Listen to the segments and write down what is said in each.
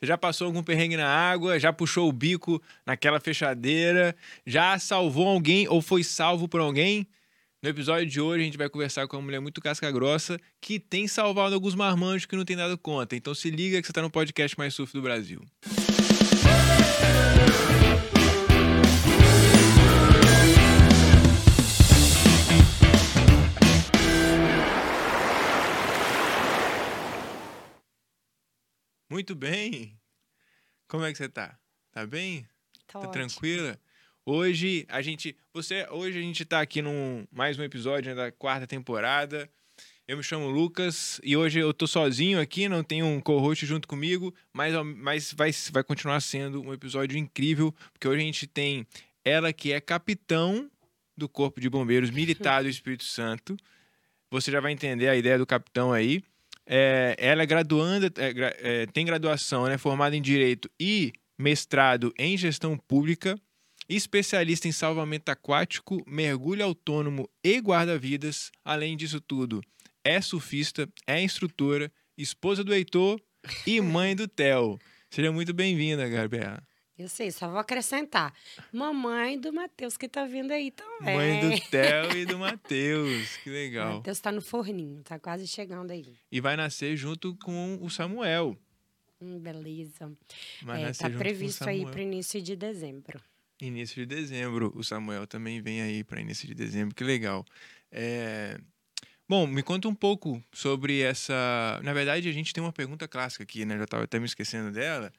Você já passou algum perrengue na água? Já puxou o bico naquela fechadeira? Já salvou alguém ou foi salvo por alguém? No episódio de hoje a gente vai conversar com uma mulher muito casca grossa que tem salvado alguns marmanjos que não tem dado conta. Então se liga que você está no podcast mais surf do Brasil. Muito bem. Como é que você tá? Tá bem? Tá, Tá tranquila? Hoje a gente, você, hoje a gente tá aqui num mais um episódio né, da quarta temporada. Eu me chamo Lucas e hoje eu tô sozinho aqui, não tenho um co-host junto comigo, mas, mas vai, vai continuar sendo um episódio incrível, porque hoje a gente tem ela que é capitão do Corpo de Bombeiros Militar do Espírito Santo. Você já vai entender a ideia do capitão aí. É, ela é graduanda, é, é, tem graduação, né, formada em Direito e mestrado em Gestão Pública, especialista em salvamento aquático, mergulho autônomo e guarda-vidas. Além disso tudo, é surfista, é instrutora, esposa do Heitor e mãe do Theo. Seja muito bem-vinda, Gabriela. Eu sei, só vou acrescentar. Mamãe do Matheus que tá vindo aí também. Mãe do Theo e do Matheus. Que legal. Matheus tá no forninho, tá quase chegando aí. E vai nascer junto com o Samuel. Hum, beleza. Vai É, nascer tá junto com o previsto aí para início de dezembro. Início de dezembro. O Samuel também vem aí para início de dezembro. Que legal. É, Bom, me conta um pouco sobre essa. Na verdade, a gente tem uma pergunta clássica aqui, né? Já estava até me esquecendo dela,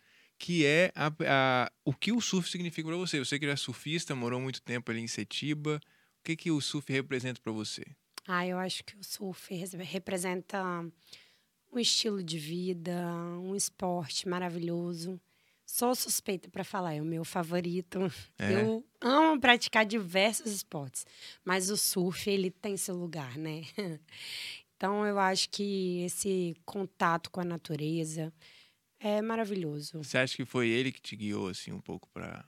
que é a... a- o que o surf significa para você. Você que já é surfista, morou muito tempo ali em Setiba. O que, que o surf representa para você? Ah, eu acho que o surf res- representa um estilo de vida, um esporte maravilhoso. Sou suspeita para falar, é o meu favorito. É? Eu amo praticar diversos esportes, mas o surf ele tem seu lugar, né? Então eu acho que esse contato com a natureza é maravilhoso. Você acha que foi ele que te guiou assim um pouco para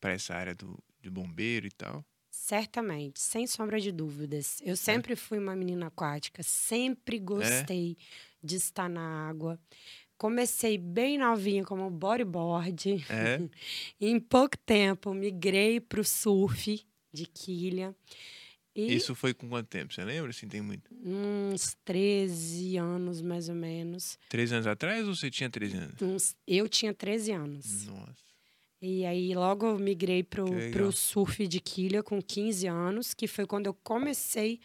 para essa área do de bombeiro e tal? Certamente, sem sombra de dúvidas. Eu sempre fui uma menina aquática, sempre gostei de estar na água. Comecei bem novinha como bodyboard. É? em pouco tempo, migrei para o surf de quilha. E Isso foi com quanto tempo? Você lembra? Assim, tem muito. uns 13 anos, mais ou menos. Três anos atrás ou você tinha 13 anos? Uns- eu tinha 13 anos. Nossa. E aí logo eu migrei pro, pro surf de quilha com 15 anos, que foi quando eu comecei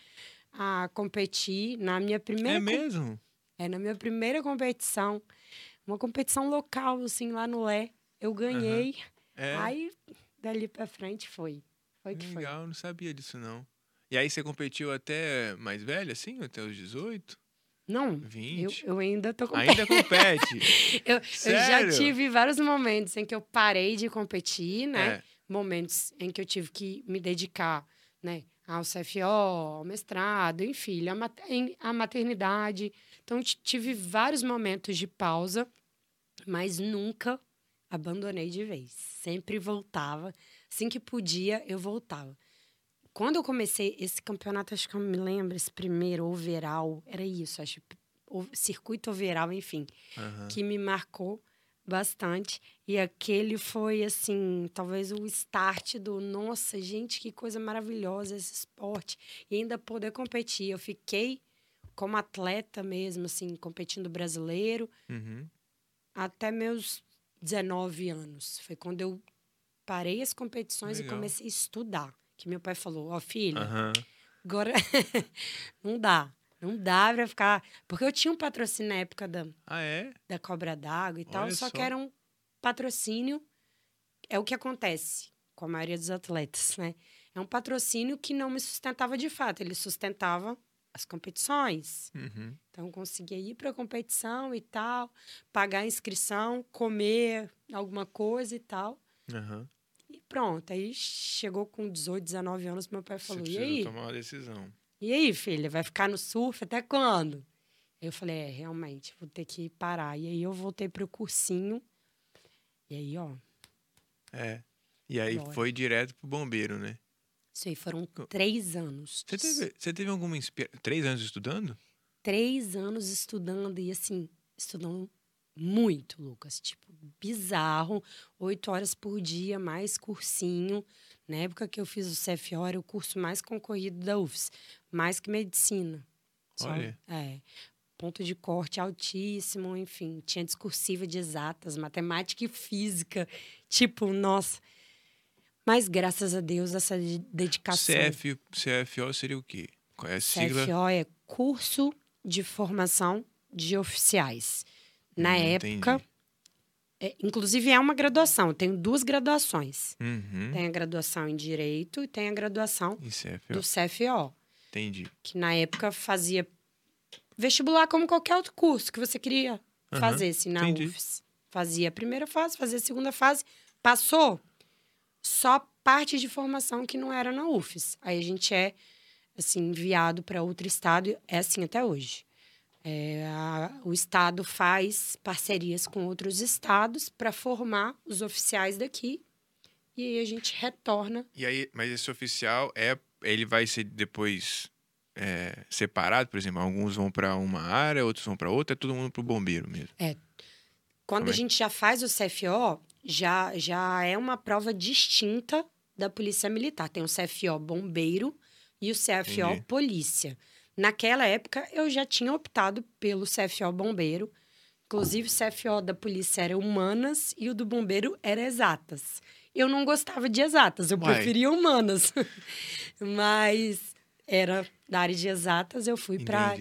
a competir na minha primeira É mesmo? é na minha primeira competição, uma competição local assim lá no Lé. Eu ganhei. É. Aí dali pra frente foi. Foi que foi. Legal, eu não sabia disso não. E aí você competiu até mais velha, assim? Até os 18? Não, eu, 20? eu ainda tô com Ainda compete? eu, eu já tive vários momentos em que eu parei de competir, né? É. momentos em que eu tive que me dedicar, né, ao CFO, ao mestrado, enfim, a maternidade. Então, ti- tive vários momentos de pausa, mas nunca abandonei de vez. Sempre voltava. Assim que podia, eu voltava. Quando eu comecei esse campeonato, acho que eu me lembro, esse primeiro overall, era isso, acho, o circuito overall, enfim Aham. que me marcou bastante. E aquele foi, assim, talvez o start do nossa, gente, que coisa maravilhosa esse esporte. E ainda poder competir. Eu fiquei como atleta mesmo, assim, competindo brasileiro Uhum. até meus 19 anos. Foi quando eu parei as competições Legal. e comecei a estudar. Que meu pai falou, ó, filha, Aham. agora não dá. Não dá pra ficar. Porque eu tinha um patrocínio na época da, Ah, é? da cobra d'água e tal, Olha só, que só. era um patrocínio. É o que acontece com a maioria dos atletas, né? É um patrocínio que não me sustentava de fato, ele sustentava as competições. Uhum. Então, eu conseguia ir para a competição e tal, pagar a inscrição, comer alguma coisa e tal. Aham. E pronto. Aí chegou com 18, 19 anos, meu pai falou: e aí? tomar uma decisão. E aí, filha, vai ficar no surf até quando? Eu falei, é, realmente, vou ter que parar. E aí eu voltei pro cursinho. E aí, ó, É. E aí Bora. foi direto pro bombeiro, né? isso aí foram três anos. Você teve, você teve alguma inspiração? Três anos estudando? Três anos estudando e assim, estudando muito, Lucas. Tipo, bizarro, oito horas por dia, mais cursinho. Na época que eu fiz o CFO, era o curso mais concorrido da UFS, mais que medicina. Só, Olha. É. Ponto de corte altíssimo, enfim. Tinha discursiva de exatas, matemática e física. Tipo, nossa. Mas graças a Deus, essa de- dedicação. CF, CFO seria o quê? Qual é a sigla? CFO é Curso de Formação de Oficiais. Na Hum, época, é, inclusive é uma graduação. Eu tenho duas graduações. Uhum. Tem a graduação em Direito e tem a graduação CFO. do CFO, Entendi. que na época fazia vestibular como qualquer outro curso que você queria Aham, fazer, assim, na entendi. UFS. Fazia a primeira fase, fazia a segunda fase, passou, só parte de formação que não era na UFS. Aí a gente é, assim, enviado para outro estado, é assim até hoje. É, a- o estado faz parcerias com outros estados para formar os oficiais daqui e aí a gente retorna E aí, mas esse oficial é, ele vai ser depois é, separado, por exemplo, alguns vão para uma área, outros vão para outra, é todo mundo pro bombeiro mesmo. Quando Como a é? gente já faz o CFO, já, já é uma prova distinta da Polícia Militar. Tem o CFO Bombeiro e o CFO Entendi. Polícia. Naquela época, eu já tinha optado pelo CFO Bombeiro. Inclusive, o CFO da Polícia era Humanas e o do Bombeiro era Exatas. Eu não gostava de Exatas, eu Uai. preferia Humanas. Mas era da área de Exatas, eu fui para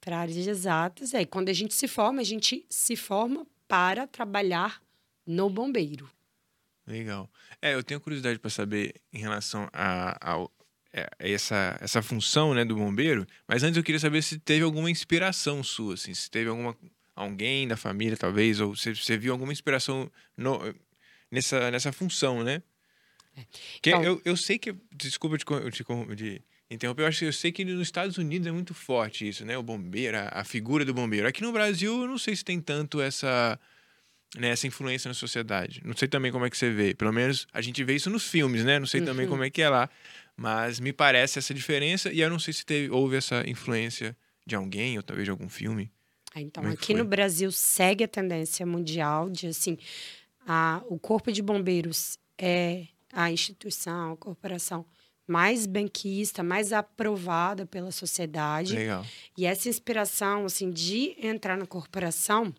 para a área de exatas. Aí, quando a gente se forma, a gente se forma para trabalhar no bombeiro. Legal. É, eu tenho curiosidade para saber em relação a, ao- é, essa, essa função né, do bombeiro, mas antes eu queria saber se teve alguma inspiração sua, assim, se teve alguma alguém da família, talvez, ou se você viu alguma inspiração no- nessa, nessa função, né? Que Então- eu, eu sei que. Desculpa te, te, de interromper, eu acho que eu sei que nos Estados Unidos é muito forte isso, né? O bombeiro, a, a figura do bombeiro. Aqui no Brasil, eu não sei se tem tanto essa né, essa influência na sociedade. Não sei também como é que você vê. Pelo menos a gente vê isso nos filmes, né? Não sei também Uhum. como é que é lá. Mas me parece essa diferença e eu não sei se teve, houve essa influência de alguém ou talvez de algum filme. Aí, Então, é aqui no foi? Brasil segue a tendência mundial de assim, a, o corpo de bombeiros é a instituição, a corporação mais benquista, mais aprovada pela sociedade. Legal. E essa inspiração, assim, de entrar na corporação,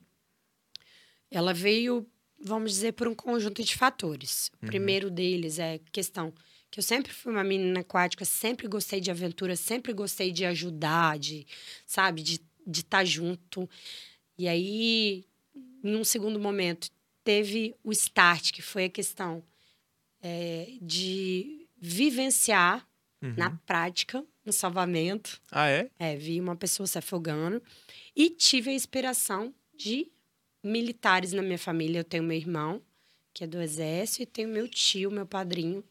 ela veio, vamos dizer, por um conjunto de fatores. O Uhum. primeiro deles é questão que eu sempre fui uma menina aquática, sempre gostei de aventura, sempre gostei de ajudar, de, sabe, de de estar junto. E aí, em um segundo momento, teve o start, que foi a questão é, de vivenciar Uhum. na prática um salvamento. Ah, é? É, vi uma pessoa se afogando e tive a inspiração de militares na minha família. Eu tenho meu irmão, que é do exército, e tenho meu tio, meu padrinho,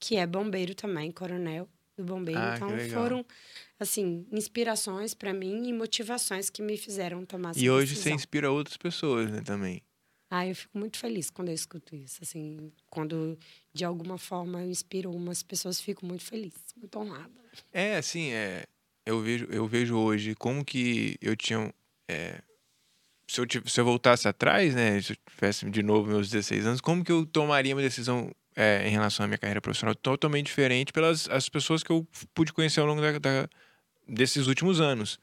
que é bombeiro também, coronel do bombeiro. Ah, então foram assim, inspirações para mim e motivações que me fizeram tomar essa E hoje você decisão. inspira outras pessoas, né, também. Ah, eu fico muito feliz quando eu escuto isso. Assim, quando de alguma forma eu inspiro umas pessoas, fico muito feliz, muito honrada. É, assim, é, eu, vejo, eu vejo hoje como que eu tinha. é, se, eu, se eu voltasse atrás, né? Se eu tivesse de novo meus 16 anos, como que eu tomaria uma decisão é, em relação à minha carreira profissional totalmente diferente pelas as pessoas que eu pude conhecer ao longo da- da- desses últimos anos.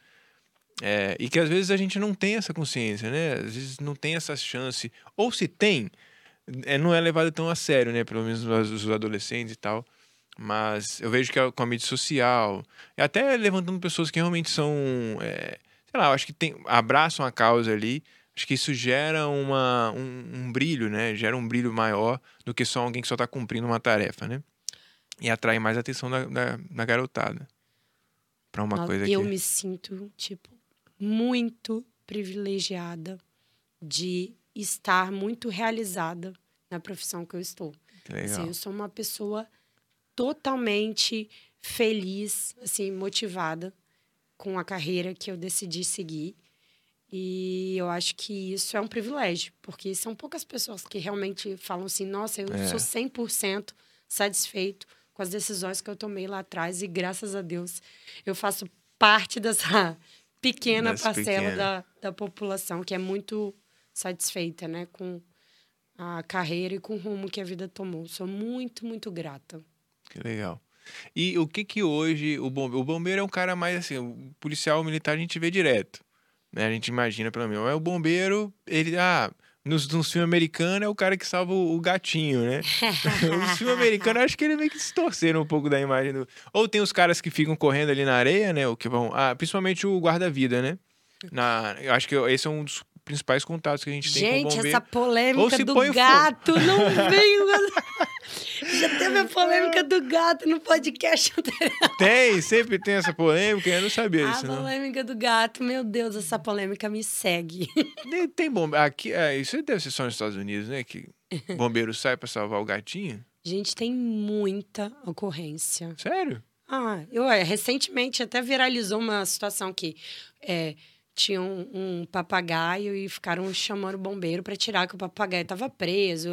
É, e que às vezes a gente não tem essa consciência, né? Às vezes não tem essa chance. Ou se tem, é, não é levado tão a sério, né? Pelo menos os, adolescentes e tal. Mas eu vejo que a- com a mídia social, até levantando pessoas que realmente são, é, sei lá, eu acho que tem, abraçam a causa ali, acho que isso gera uma, um, um brilho, né? Gera um brilho maior do que só alguém que só está cumprindo uma tarefa, né? E atrai mais a atenção da, da, da garotada. Pra uma Nossa, coisa que... eu me sinto, tipo, muito privilegiada de estar muito realizada na profissão que eu estou. que Assim, legal. eu sou uma pessoa totalmente feliz, assim, motivada com a carreira que eu decidi seguir. E eu acho que isso é um privilégio, porque são poucas pessoas que realmente falam assim: nossa, eu É. sou 100% satisfeito com as decisões que eu tomei lá atrás, e graças a Deus eu faço parte dessa pequena Dessa parcela pequena. Da, da população que é muito satisfeita né, com, a carreira e com o rumo que a vida tomou. Sou muito, muito grata. Que legal. E o que que hoje o bombeiro, o bombeiro é um cara mais assim, o policial militar a gente vê direto, né? A gente imagina pelo menos. É o bombeiro, ele ah, nos, nos filmes americanos é o cara que salva o, o gatinho, né? nos filmes americanos acho que ele meio que se torceram um pouco da imagem do. Ou tem os caras que ficam correndo ali na areia, né? O que vão, ah, principalmente o guarda-vida, né? Na, eu acho que esse é um dos principais contatos que a gente, gente tem com o bombeiro. essa polêmica do gato não veio. Já teve a polêmica do gato no podcast anterior. Tem, sempre tem essa polêmica, eu não sabia a isso, não. A polêmica do gato, meu Deus, essa polêmica me segue. Tem, tem bombeiro. Aqui, é, isso deve ser só nos Estados Unidos, né? Que bombeiro sai pra salvar o gatinho. Gente, tem muita ocorrência. Sério? Ah, eu é, recentemente até viralizou uma situação que é, tinha um, um, papagaio e ficaram chamando o bombeiro para tirar que o papagaio estava preso.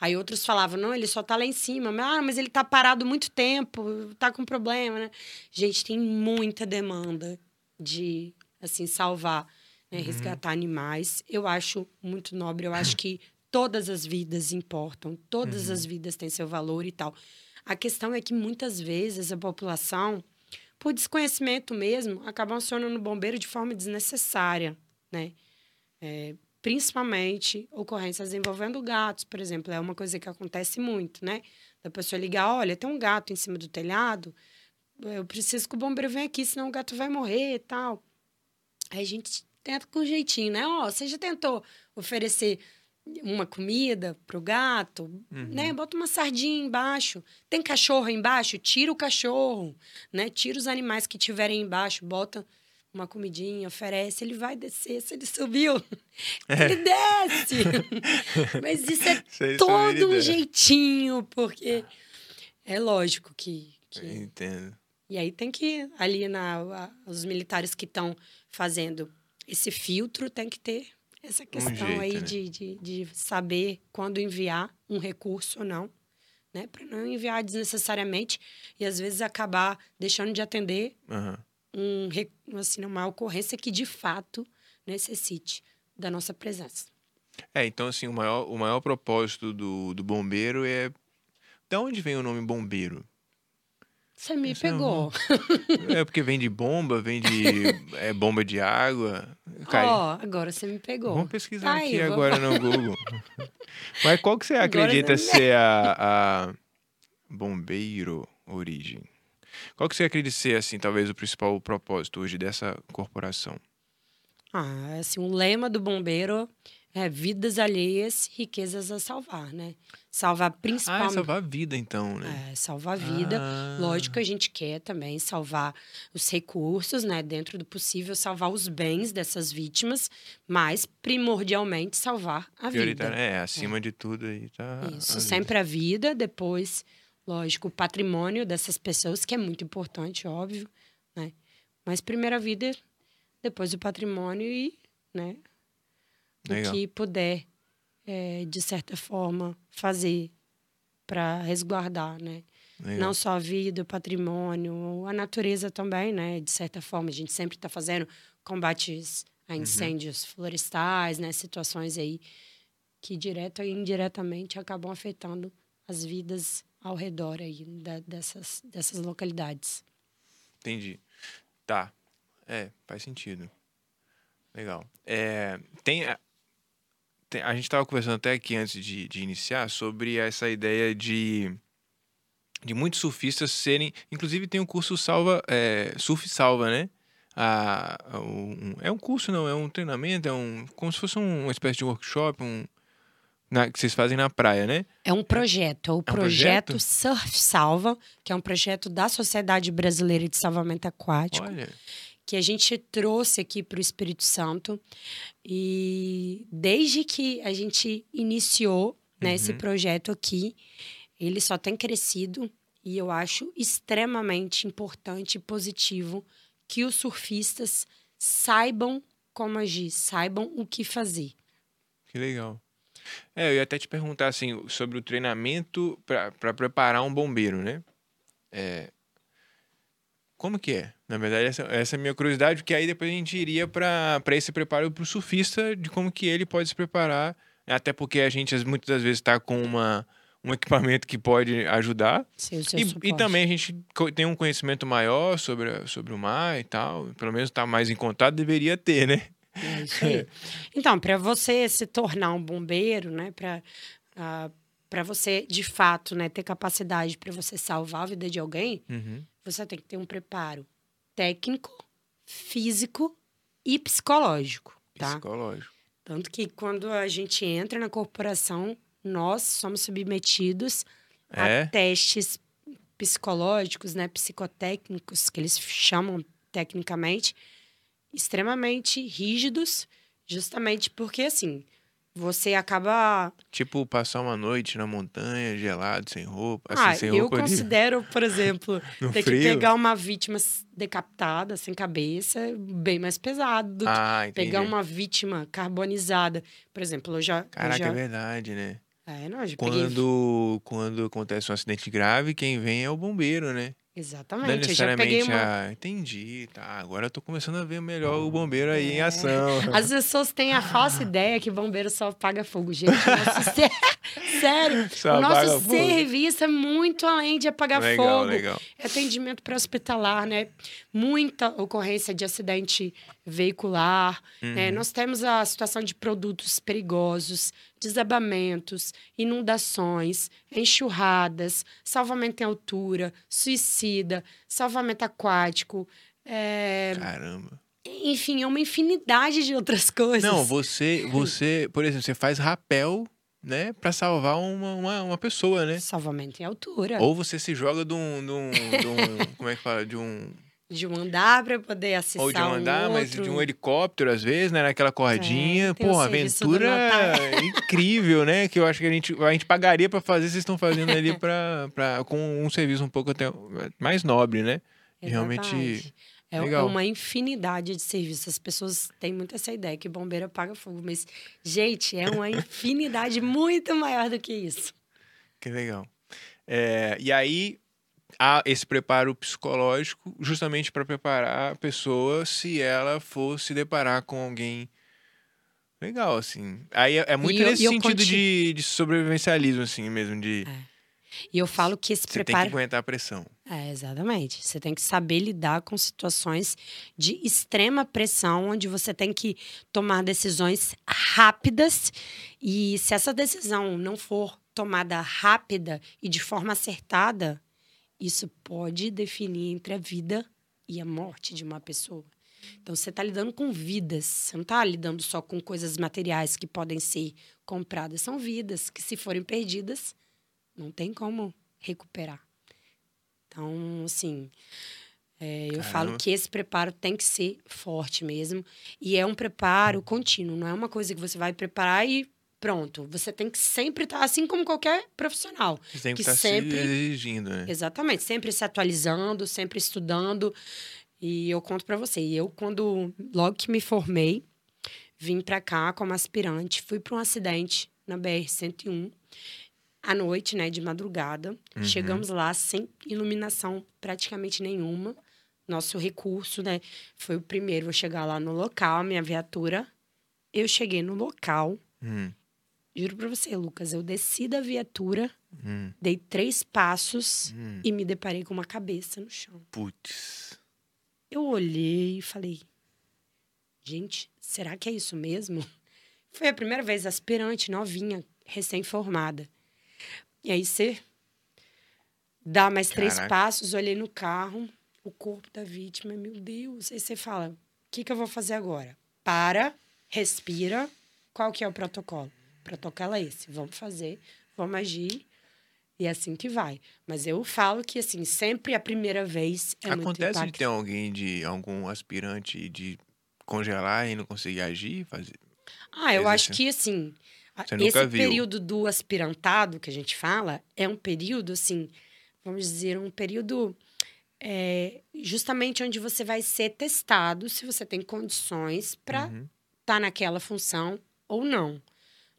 Aí outros falavam: "Não, ele só tá lá em cima". Ah, mas ele tá parado muito tempo, tá com problema, né? Gente, tem muita demanda de assim salvar, né, uhum. resgatar animais. Eu acho muito nobre, eu acho que todas as vidas importam, todas uhum. as vidas têm seu valor e tal. A questão é que muitas vezes a população por desconhecimento mesmo, acabam acionando o bombeiro de forma desnecessária, né? É, principalmente ocorrências envolvendo gatos, por exemplo, é uma coisa que acontece muito, né? Da pessoa ligar, olha, tem um gato em cima do telhado, eu preciso que o bombeiro venha aqui, senão o gato vai morrer e tal. Aí a gente tenta com jeitinho, né? Ó, oh, você já tentou oferecer uma comida pro gato, uhum. né? Bota uma sardinha embaixo. Tem cachorro embaixo? Tira o cachorro, né? Tira os animais que tiverem embaixo, bota uma comidinha, oferece, ele vai descer. Se ele subiu, é. ele desce. Mas isso é todo um jeitinho, porque é lógico que, que... entendo. E aí tem que ali na os militares que estão fazendo esse filtro tem que ter essa questão um jeito, aí né? de, de, de saber quando enviar um recurso ou não, né? Para não enviar desnecessariamente e às vezes acabar deixando de atender uhum. um, assim, uma ocorrência que de fato necessite da nossa presença. É, então assim, o maior, o maior propósito do, do bombeiro é. De onde vem o nome bombeiro? Você me é pegou. É, é porque vem de bomba, vem de é, bomba de água. Ó, oh, agora você me pegou. Vamos pesquisar tá aqui agora vou... no Google. Mas qual que você acredita ser a, a bombeiro origem? Qual que você acredita ser, assim, talvez o principal propósito hoje dessa corporação? Ah, assim, o lema do bombeiro é, vidas alheias, riquezas a salvar, né? Salvar principalmente. Ah, é salvar a vida, então, né? É, salvar a vida. Ah. Lógico que a gente quer também salvar os recursos, né? Dentro do possível, salvar os bens dessas vítimas, mas primordialmente salvar a vida. É, acima é. de tudo aí tá. Isso, a sempre a vida, depois, lógico, o patrimônio dessas pessoas, que é muito importante, óbvio, né? Mas primeiro a vida, depois o patrimônio e, né? o que puder, é, de certa forma, fazer para resguardar, né? Legal. Não só a vida, o patrimônio, a natureza também, né? De certa forma, a gente sempre está fazendo combates a uhum. incêndios uhum. florestais, né? Situações aí que direto e indiretamente acabam afetando as vidas ao redor aí da, dessas, dessas localidades. Entendi. Tá. É, faz sentido. Legal. É, tem, a gente estava conversando até aqui antes de, de iniciar sobre essa ideia de de muitos surfistas serem. Inclusive tem um curso salva, é, surf salva, né? Ah, um, é um curso, não, é um treinamento, é um. como se fosse um, uma espécie de workshop, um. Na, que vocês fazem na praia, né? É um projeto, é o é um projeto, projeto Surf Salva, que é um projeto da Sociedade Brasileira de Salvamento Aquático. Olha que a gente trouxe aqui para o Espírito Santo. E desde que a gente iniciou né, uhum. esse projeto aqui, ele só tem crescido e eu acho extremamente importante e positivo que os surfistas saibam como agir, saibam o que fazer. Que legal. É, eu ia até te perguntar assim sobre o treinamento para preparar um bombeiro, né? É, como que é? Na verdade, essa, essa é a minha curiosidade, porque aí depois a gente iria para esse preparo para o surfista, de como que ele pode se preparar Até porque a gente muitas das vezes está com uma, um equipamento que pode ajudar. Sim, E, e também a gente tem um conhecimento maior sobre, sobre o mar e tal. Pelo menos está mais em contato, deveria ter, né? É isso aí. Então, para você se tornar um bombeiro, né, para para você de fato, né, ter capacidade para você salvar a vida de alguém, Uhum. você tem que ter um preparo técnico, físico e psicológico, tá? Psicológico. Tanto que quando a gente entra na corporação, nós somos submetidos É? a testes psicológicos, né, psicotécnicos, que eles chamam tecnicamente, extremamente rígidos, justamente porque assim, você acaba Tipo, passar uma noite na montanha, gelado, sem roupa. Assim, ah, sem eu roupa considero, por exemplo, ter frio. que pegar uma vítima decapitada, sem cabeça, bem mais pesado do que Ah, entendi. pegar uma vítima carbonizada. Por exemplo, eu já. eu Caraca, já... é verdade, né? É, não, eu já peguei. Quando, quando acontece um acidente grave, quem vem é o bombeiro, né? Não é Exatamente. Eu já peguei necessariamente uma. a... Entendi, tá. Agora eu tô começando a ver melhor o bombeiro aí em É. ação. As pessoas têm a falsa ideia que bombeiro só apaga fogo, gente. Nosso Sério, Só o nosso apaga fogo. serviço é muito além de apagar legal, fogo. legal. É atendimento pré-hospitalar, né? Muita ocorrência de acidente veicular. né? Uhum. Nós temos a situação de produtos perigosos, desabamentos, inundações, enxurradas, salvamento em altura, suicida, salvamento aquático. é, Caramba. Enfim, é uma infinidade de outras coisas. Não, você, você, por exemplo, você faz rapel, né, pra salvar uma, uma, uma pessoa, né? Salvamento em altura. Ou você se joga de um, de um, de um- como é que fala, de um, De um andar para poder acessar ou de um andar, mas de um helicóptero às vezes, né, naquela cordinha. É, Pô, aventura incrível, né, que eu acho que a gente, a gente pagaria pra fazer, vocês estão fazendo ali pra, com um serviço um pouco até mais nobre, né? Realmente. É legal. uma infinidade de serviços. As pessoas têm muito essa ideia que bombeiro apaga fogo, mas, gente, é uma infinidade muito maior do que isso. Que legal. É, e aí há esse preparo psicológico justamente para preparar a pessoa se ela for se deparar com alguém legal, assim. Aí é, é muito E nesse eu sentido de, de sobrevivencialismo, assim mesmo, de E eu falo que esse você tem que preparo. aguentar a pressão. É, exatamente. Você tem que saber lidar com situações de extrema pressão, onde você tem que tomar decisões rápidas. E se essa decisão não for tomada rápida e de forma acertada, isso pode definir entre a vida e a morte de uma pessoa. Então, você está lidando com vidas, você não está lidando só com coisas materiais que podem ser compradas. São vidas que, se forem perdidas, não tem como recuperar. Então, assim, é, eu falo que esse preparo tem que ser forte mesmo. E é um preparo contínuo, não é uma coisa que você vai preparar e pronto. Você tem que sempre estar, assim como qualquer profissional. Tem que estar sempre- se exigindo, né? Exatamente, sempre se atualizando, sempre estudando. E eu conto pra você, eu quando logo que me formei, vim pra cá como aspirante, fui para um acidente na BR 101 à noite, né, de madrugada. Uhum. Chegamos lá sem iluminação praticamente nenhuma. Nosso recurso, né, foi o primeiro a chegar lá no local, minha viatura. Eu cheguei no local, Hum, juro pra você, Lucas, eu desci da viatura, hum, dei três passos hum. e me deparei com uma cabeça no chão. Putz. Eu olhei e falei: gente, será que é isso mesmo? Foi a primeira vez aspirante, novinha, recém-formada. E aí você dá mais três Caraca. passos, olhei no carro, o corpo da vítima, meu Deus. Aí você fala: o que, que eu vou fazer agora? Para, respira. Qual que é o protocolo? O protocolo é esse: vamos fazer, vamos agir. E é assim que vai. Mas eu falo que, assim, sempre a primeira vez é muito Acontece de impactante. ter alguém de algum aspirante de congelar e não conseguir agir, fazer. Ah, eu acho que assim, Você esse período do aspirantado que a gente fala é um período, assim, vamos dizer, um período é, justamente onde você vai ser testado se você tem condições para Uhum. estar naquela função ou não.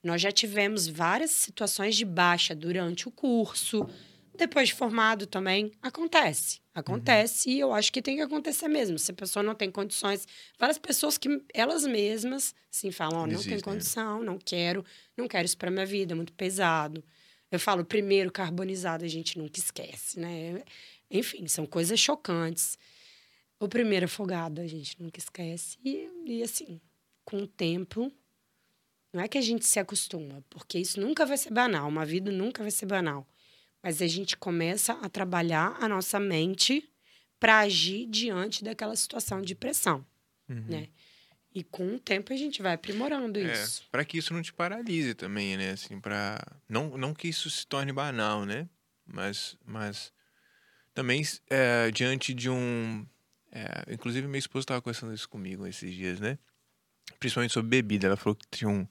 Nós já tivemos várias situações de baixa durante o curso, Depois de formado também, acontece. Acontece e eu acho que tem que acontecer mesmo. Se a pessoa não tem condições, várias pessoas que elas mesmas, assim, falam, ó, não tem né? condição, não quero, não quero isso para minha vida, é muito pesado. Eu falo, primeiro carbonizado a gente nunca esquece, né? Enfim, são coisas chocantes. O primeiro afogado a gente nunca esquece. E, e assim, com o tempo, não é que a gente se acostuma, porque isso nunca vai ser banal, uma vida nunca vai ser banal. Mas a gente começa a trabalhar a nossa mente para agir diante daquela situação de pressão, Uhum. né? E com o tempo a gente vai aprimorando É, isso. para que isso não te paralise também, né? Assim, para não não que isso se torne banal, né? Mas mas também é, diante de um é, inclusive minha esposa estava conversando isso comigo esses dias, né? Principalmente sobre bebida, ela falou que tinha um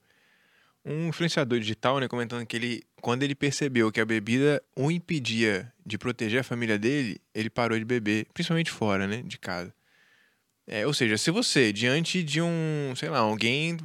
um influenciador digital, né, comentando que ele quando ele percebeu que a bebida o impedia de proteger a família dele, ele parou de beber, principalmente fora, né, de casa. É, ou seja, se você, diante de um, sei lá, alguém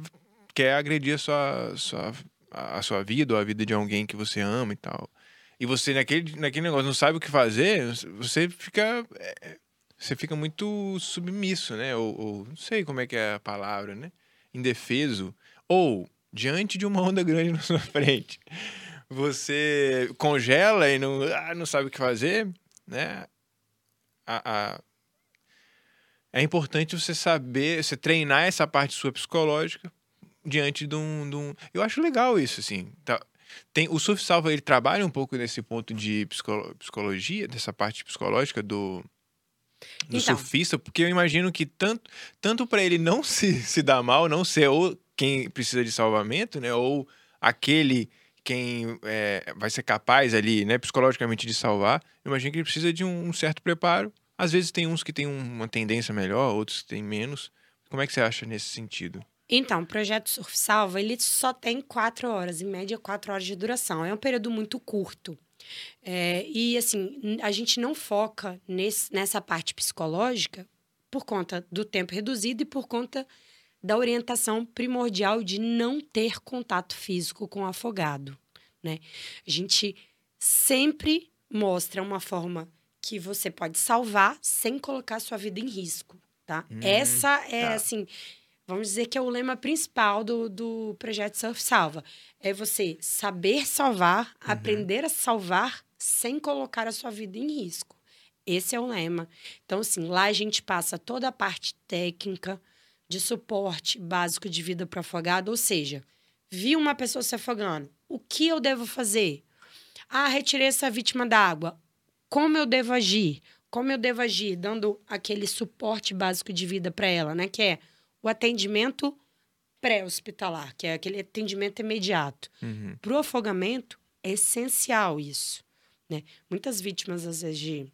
quer agredir a sua, sua, a sua vida ou a vida de alguém que você ama e tal, e você naquele, naquele negócio não sabe o que fazer, você fica. é, você fica muito submisso, né? Ou, ou não sei como é que é a palavra, né? Indefeso. Ou, diante de uma onda grande na sua frente, você congela e não, ah, não sabe o que fazer, né? A, a- é importante você saber, você treinar essa parte sua psicológica diante de um. de um- Eu acho legal isso, assim. Tá- Tem, o Surf Salva, ele trabalha um pouco nesse ponto de psicolo- psicologia, dessa parte psicológica do, do Então. surfista, porque eu imagino que tanto, tanto para ele não se, se dar mal, não ser ou quem precisa de salvamento, né? Ou aquele quem é, vai ser capaz ali, né, psicologicamente de salvar, imagino que ele precisa de um, um certo preparo. Às vezes tem uns que têm uma tendência melhor, outros que têm menos. Como é que você acha nesse sentido? Então, o projeto Surf Salva, ele só tem quatro horas, em média quatro horas de duração. É um período muito curto. É, e, assim, a gente não foca nesse, nessa parte psicológica por conta do tempo reduzido e por conta da orientação primordial de não ter contato físico com o afogado, né? A gente sempre mostra uma forma que você pode salvar sem colocar sua vida em risco, tá? Hum, Essa é, tá. assim, vamos dizer que é o lema principal do, do projeto Surf Salva. É você saber salvar, Uhum. aprender a salvar sem colocar a sua vida em risco. Esse é o lema. Então, assim, lá a gente passa toda a parte técnica de suporte básico de vida para afogado, ou seja, vi uma pessoa se afogando, o que eu devo fazer? Ah, retirei essa vítima da água. Como eu devo agir? Como eu devo agir? Dando aquele suporte básico de vida para ela, né? Que é o atendimento pré-hospitalar, que é aquele atendimento imediato. Uhum. Para o afogamento, é essencial isso. Né? Muitas vítimas, às vezes, de,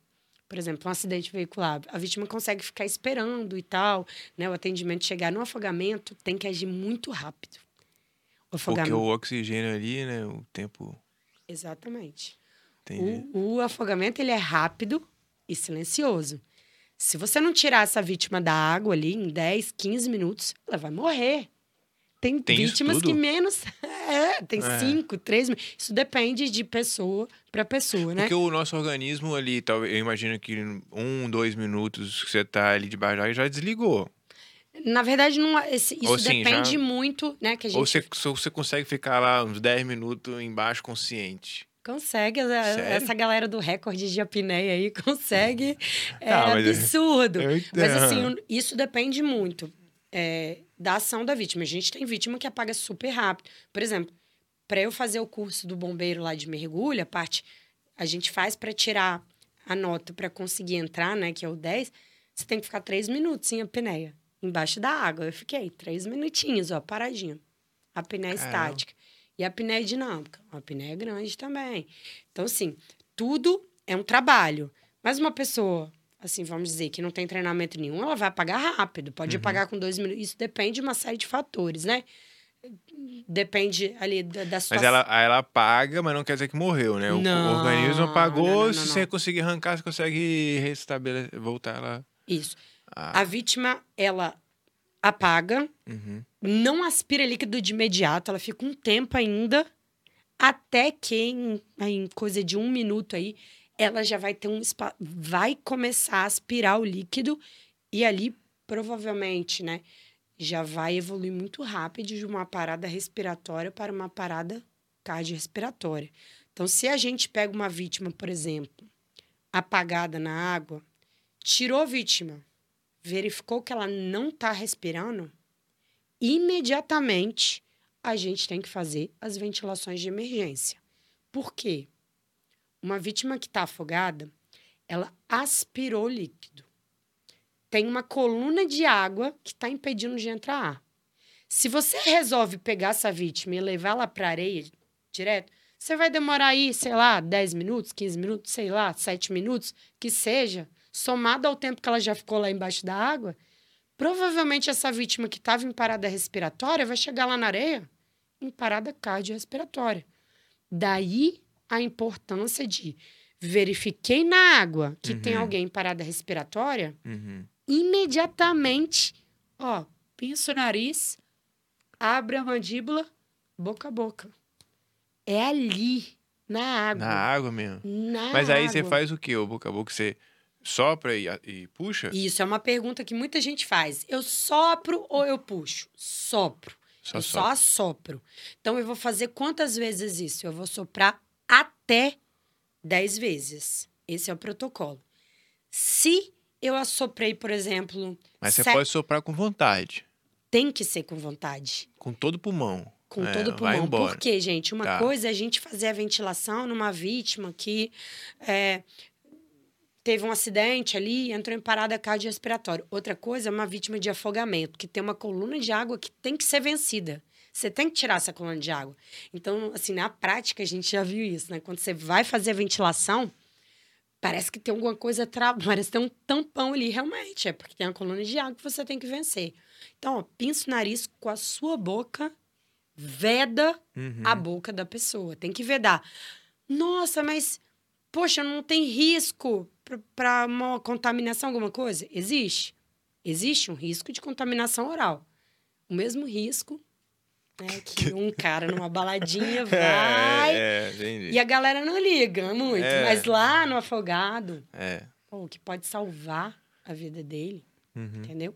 por exemplo, um acidente veicular, a vítima consegue ficar esperando e tal, né? O atendimento chegar no afogamento, tem que agir muito rápido. O Porque afogamento. o oxigênio ali, né? O tempo. Exatamente. Entendi. O, o afogamento, ele é rápido e silencioso. Se você não tirar essa vítima da água ali em 10, 15 minutos, ela vai morrer. Tem, Tem vítimas que menos. É, tem É. 5, 3 Isso depende de pessoa para pessoa, né? Porque o nosso organismo ali, talvez, eu imagino que em um, dois minutos que você tá ali debaixo d'água já desligou. Na verdade, não, é- esse- isso Ou sim, depende já- muito, né? Que a gente Ou você, você consegue ficar lá uns 10 minutos embaixo consciente. consegue. Sério? Essa galera do recorde de apneia aí consegue. É Tá, mas- absurdo. Eu Mas assim, isso depende muito é, da ação da vítima. A gente tem vítima que apaga super rápido. Por exemplo, para eu fazer o curso do bombeiro lá de mergulho, a parte a gente faz para tirar a nota para conseguir entrar, né, que é o 10, você tem que ficar três minutos em apneia, embaixo da água. Eu fiquei três minutinhos, ó, paradinha. A apneia Caramba. estática. E a apneia dinâmica. A apneia é grande também. Então, assim, tudo é um trabalho. Mas uma pessoa, assim, vamos dizer, que não tem treinamento nenhum, ela vai apagar rápido. Pode Uhum. apagar com dois minutos. Isso depende de uma série de fatores, né? Depende ali da, da situação. Mas ela, ela apaga, mas não quer dizer que morreu, né? O- Não, organismo apagou, não, não, se você conseguir arrancar, você consegue restabelecer, voltar lá. Isso. Ah, A vítima, ela apaga, uhum. não aspira líquido de imediato, ela fica um tempo ainda até que em, em coisa de um minuto aí, ela já vai ter um espaço, vai começar a aspirar o líquido e ali provavelmente, né, já vai evoluir muito rápido de uma parada respiratória para uma parada cardiorrespiratória. Então, se a gente pega uma vítima, por exemplo, apagada na água, tirou a vítima, verificou que ela não está respirando, imediatamente a gente tem que fazer as ventilações de emergência. Por quê? Uma vítima que está afogada, ela aspirou líquido. Tem uma coluna de água que está impedindo de entrar ar. Se você resolve pegar essa vítima e levá-la para a areia direto, você vai demorar aí, sei lá, 10 minutos, 15 minutos, sei lá, 7 minutos, que seja, somado ao tempo que ela já ficou lá embaixo da água, provavelmente essa vítima que estava em parada respiratória vai chegar lá na areia em parada cardiorrespiratória. Daí a importância de verifiquei na água que uhum. tem alguém em parada respiratória, uhum. imediatamente, ó, pinça o nariz, abre a mandíbula, boca a boca. É ali, na água. Na água mesmo. Na Mas aí água. você faz o quê? O boca a boca você sopra e, e puxa? Isso é uma pergunta que muita gente faz. Eu sopro ou eu puxo? Sopro. Só eu sopra. só assopro. Então eu vou fazer quantas vezes isso? Eu vou soprar até 10 vezes. Esse é o protocolo. Se eu assoprei, por exemplo. Mas você se- pode soprar com vontade. Tem que ser com vontade. Com todo o pulmão. Com É, todo o pulmão. embora. Por quê, gente? Uma Tá. coisa é a gente fazer a ventilação numa vítima que é, teve um acidente ali, entrou em parada cardiorrespiratória. Outra coisa é uma vítima de afogamento, que tem uma coluna de água que tem que ser vencida. Você tem que tirar essa coluna de água. Então, assim, na prática, a gente já viu isso, né? Quando você vai fazer a ventilação, parece que tem alguma coisa travada, parece que tem um tampão ali, realmente. É porque tem uma coluna de água que você tem que vencer. Então, ó, pinça o nariz com a sua boca, veda Uhum. a boca da pessoa. Tem que vedar. Nossa, mas, poxa, não tem risco para uma contaminação, alguma coisa? Existe. Existe um risco de contaminação oral. O mesmo risco né, que um cara numa baladinha vai. É, é, entendi. E a galera não liga muito. É. Mas lá no afogado, É. pô, que pode salvar a vida dele, Uhum. entendeu?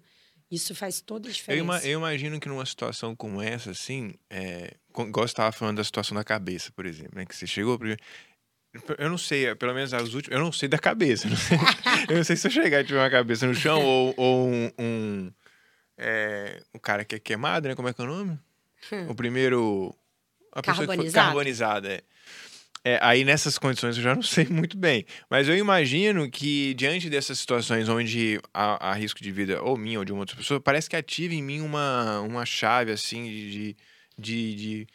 Isso faz toda a Eu, diferença. eu imagino que numa situação como essa, assim, é, igual você estava falando da situação da cabeça, por exemplo, né? Que você chegou primeiro. Eu não sei, é, pelo menos as últimas. Eu não sei da cabeça. não sei- eu não sei se eu chegar e tiver uma cabeça no chão ou, ou um. um, é, um cara que é queimado, né? Como é que é o nome? O primeiro. A pessoa que foi carbonizada, é. É, aí nessas condições eu já não sei muito bem. Mas eu imagino que diante dessas situações onde há, há risco de vida ou minha ou de uma outra pessoa, parece que ativa em mim uma, uma chave assim de, de, de,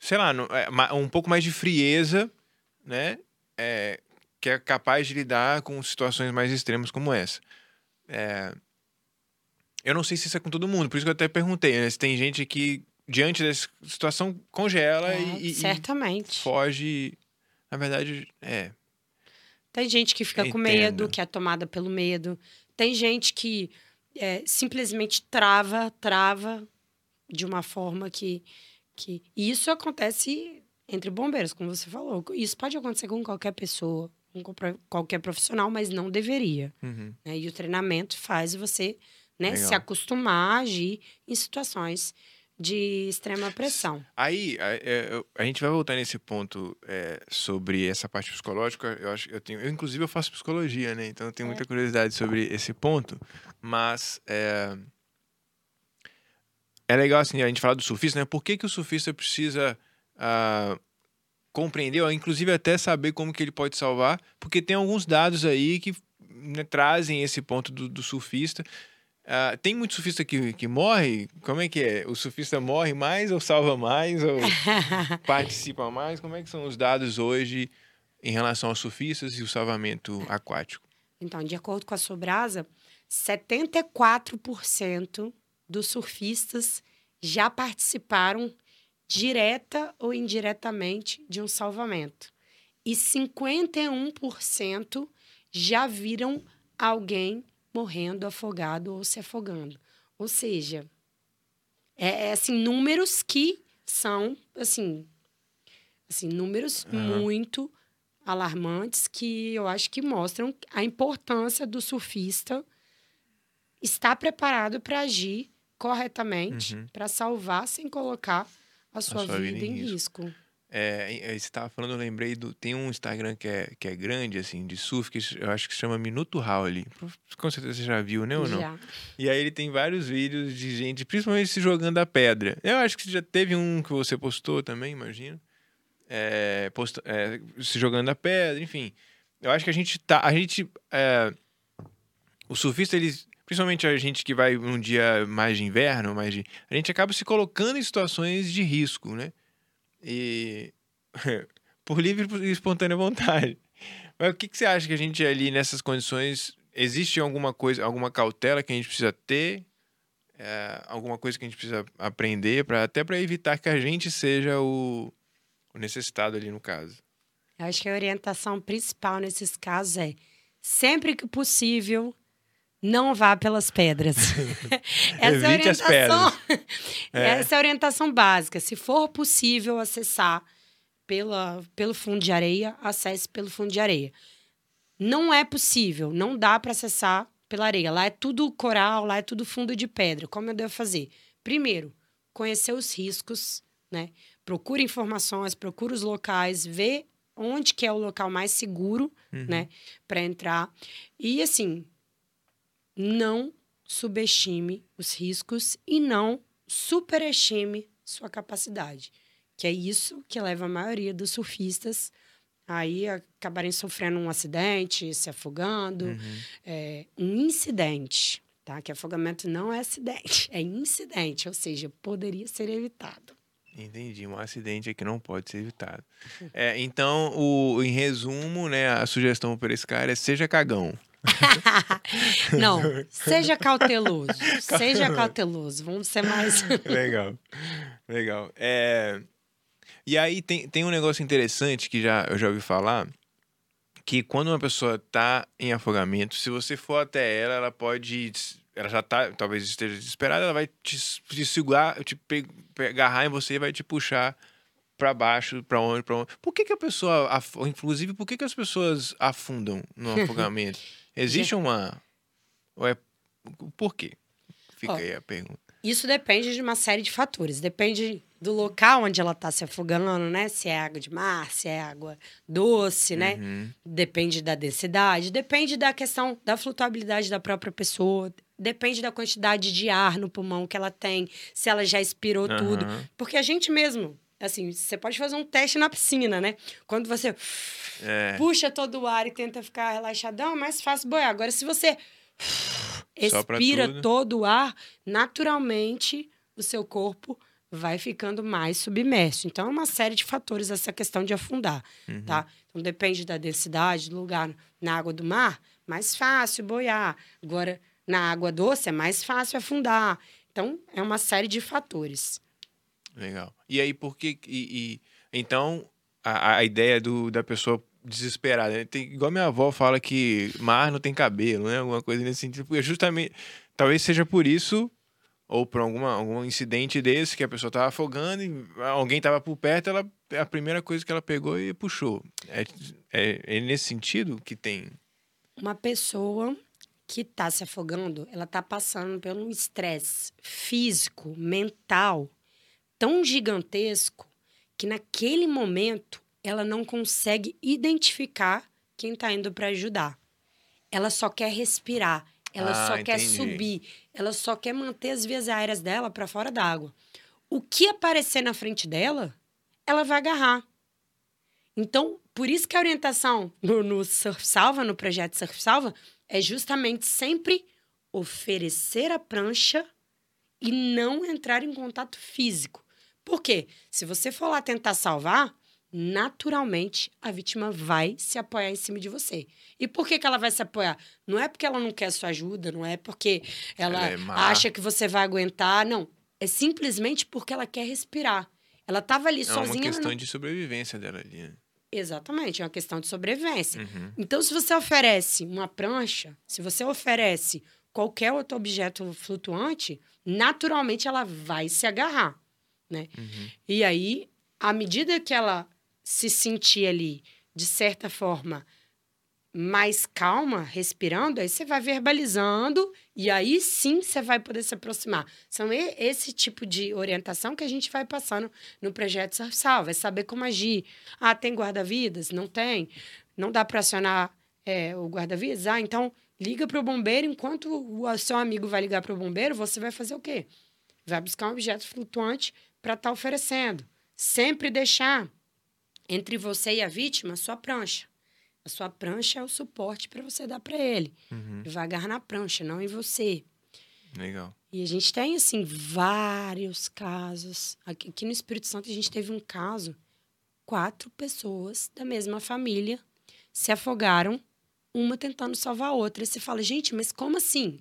sei lá, é, um pouco mais de frieza, né? É, que é capaz de lidar com situações mais extremas como essa. É, eu não sei se isso é com todo mundo, por isso que eu até perguntei, né? Se tem gente que, diante dessa situação, congela É, e, e- e certamente. foge. Na verdade, é. Tem gente que fica Eu com medo, entendo. que é tomada pelo medo. Tem gente que é, simplesmente trava, trava de uma forma que, que. E isso acontece entre bombeiros, como você falou. Isso pode acontecer com qualquer pessoa, com qualquer- profissional, mas não deveria. Uhum. né? E o treinamento faz você né, se acostumar a agir em situações de extrema pressão. Aí, a, é, eu- a gente vai voltar nesse ponto é, sobre essa parte psicológica. Eu acho eu tenho. Eu, inclusive, eu faço psicologia, né? Então eu tenho muita curiosidade sobre esse ponto. Mas é, é legal assim, a gente falar do surfista, né? Por que, que o surfista precisa ah, compreender, ou inclusive até saber como que ele pode salvar? Porque tem alguns dados aí que né, trazem esse ponto do, do surfista. Ah, tem muito surfista que, que morre? Como é que é? O surfista morre mais ou salva mais ou participa mais? Como é que são os dados hoje em relação aos surfistas e o salvamento aquático? Então, de acordo com a Sobrasa, 74% dos surfistas já participaram direta ou indiretamente de um salvamento. E 51% já viram alguém morrendo afogado ou se afogando. Ou seja, é, é, assim, números que são, assim, Assim, números Aham. muito alarmantes que eu acho que mostram a importância do surfista estar preparado para agir corretamente, Uhum. para salvar sem colocar a sua, sua vida vida, em em risco. É, você tava falando, eu lembrei do. Tem um Instagram que é, que é grande, assim, de surf, que eu acho que se chama Minuto Howley. Com certeza você já viu, né ou não? Já. E aí ele tem vários vídeos de gente, principalmente se jogando a pedra. Eu acho que já teve um que você postou também, imagino. É, posta- é, se jogando a pedra, enfim. Eu acho que a gente tá. A gente. é, o surfista, eles. Principalmente a gente que vai num dia mais de inverno, mais de. A gente acaba se colocando em situações de risco, né? E. por livre e espontânea vontade. Mas o que, que você acha que a gente ali nessas condições existe alguma coisa, alguma cautela que a gente precisa ter, É, alguma coisa que a gente precisa aprender para até para evitar que a gente seja o, o necessitado ali no caso. Eu acho que a orientação principal nesses casos é sempre que possível, não vá pelas pedras. Essa é a Evite as orientação. É. Essa é a orientação básica. Se for possível acessar pela, pelo fundo de areia, acesse pelo fundo de areia. Não é possível, não dá para acessar pela areia. Lá é tudo coral, lá é tudo fundo de pedra. Como eu devo fazer? Primeiro, conhecer os riscos, né? Procure informações, procure os locais, vê onde que é o local mais seguro, Uhum. né, para entrar. E assim, não subestime os riscos e não superestime sua capacidade, que é isso que leva a maioria dos surfistas aí a acabarem sofrendo um acidente, se afogando, Uhum. é, um incidente, tá? Que afogamento não é acidente, é incidente, ou seja, poderia ser evitado. Entendi, um acidente é que não pode ser evitado. É, então, o, em resumo, né, a sugestão para esse cara é seja cagão. não, seja cauteloso, seja cauteloso, vamos ser mais... legal, legal. É, E aí tem, tem um negócio interessante que já, eu já ouvi falar, que quando uma pessoa tá em afogamento, se você for até ela, ela pode. Ela já tá, talvez esteja desesperada, ela vai te, te segurar, te pe- agarrar em você e vai te puxar pra baixo, pra onde, pra onde. Por que, que a pessoa, af- inclusive, por que, que as pessoas afundam no afogamento? Existe uma. Ou é. Por quê? Fica Ó, aí a pergunta. Isso depende de uma série de fatores. Depende do local onde ela está se afogando, né? Se é água de mar, se é água doce, né? Uhum. Depende da densidade, depende da questão da flutuabilidade da própria pessoa, depende da quantidade de ar no pulmão que ela tem, se ela já expirou tudo. Aham. Porque a gente mesmo, assim, você pode fazer um teste na piscina, né? Quando você É. puxa todo o ar e tenta ficar relaxadão, é mais fácil boiar. Agora, se você expira todo o ar, naturalmente o seu corpo vai ficando mais submerso. Então, é uma série de fatores essa questão de afundar, Uhum. tá? Então, depende da densidade do lugar. Na água do mar, mais fácil boiar. Agora, na água doce, é mais fácil afundar. Então, é uma série de fatores. Legal. E aí, por que. E, e- então, a, a ideia do, da pessoa desesperada. né? Tem, igual minha avó fala que mar não tem cabelo, né? Alguma coisa nesse sentido. Porque justamente. Talvez seja por isso, ou por alguma, algum incidente desse, que a pessoa tava afogando e alguém tava por perto, ela, a primeira coisa que ela pegou e puxou. É, é, é nesse sentido que tem. Uma pessoa que está se afogando, ela está passando um estresse físico, mental tão gigantesco que naquele momento ela não consegue identificar quem está indo para ajudar. Ela só quer respirar, ela Ah, só quer entendi. subir, ela só quer manter as vias aéreas dela para fora d'água. O que aparecer na frente dela, ela vai agarrar. Então, por isso que a orientação no, no Surf Salva, no projeto Surf Salva, é justamente sempre oferecer a prancha e não entrar em contato físico. Por quê? Se você for lá tentar salvar, naturalmente a vítima vai se apoiar em cima de você. E por que, que ela vai se apoiar? Não é porque ela não quer sua ajuda, não é porque ela, Ela é acha que você vai aguentar, não. É simplesmente porque ela quer respirar. Ela estava ali É sozinha. uma ela questão não- de sobrevivência dela ali. né? Exatamente, é uma questão de sobrevivência. Uhum. Então, se você oferece uma prancha, se você oferece qualquer outro objeto flutuante, naturalmente ela vai se agarrar, né? Uhum. E aí, à medida que ela se sentir ali, de certa forma, mais calma, respirando, aí você vai verbalizando e aí sim você vai poder se aproximar. São esse tipo de orientação que a gente vai passando no projeto Surfsal, vai saber como agir. Ah, tem guarda-vidas? Não tem? Não dá para acionar é, o guarda-vidas? Ah, então liga para o bombeiro. Enquanto o seu amigo vai ligar para o bombeiro, você vai fazer o quê? Vai buscar um objeto flutuante para estar tá oferecendo. Sempre deixar entre você e a vítima a sua prancha. A sua prancha é o suporte para você dar para ele. Uhum. Agarrar na prancha, não em você. Legal. E a gente tem, assim, vários casos. Aqui, aqui no Espírito Santo, a gente teve um caso: quatro pessoas da mesma família se afogaram, uma tentando salvar a outra. E você fala, gente, mas como assim?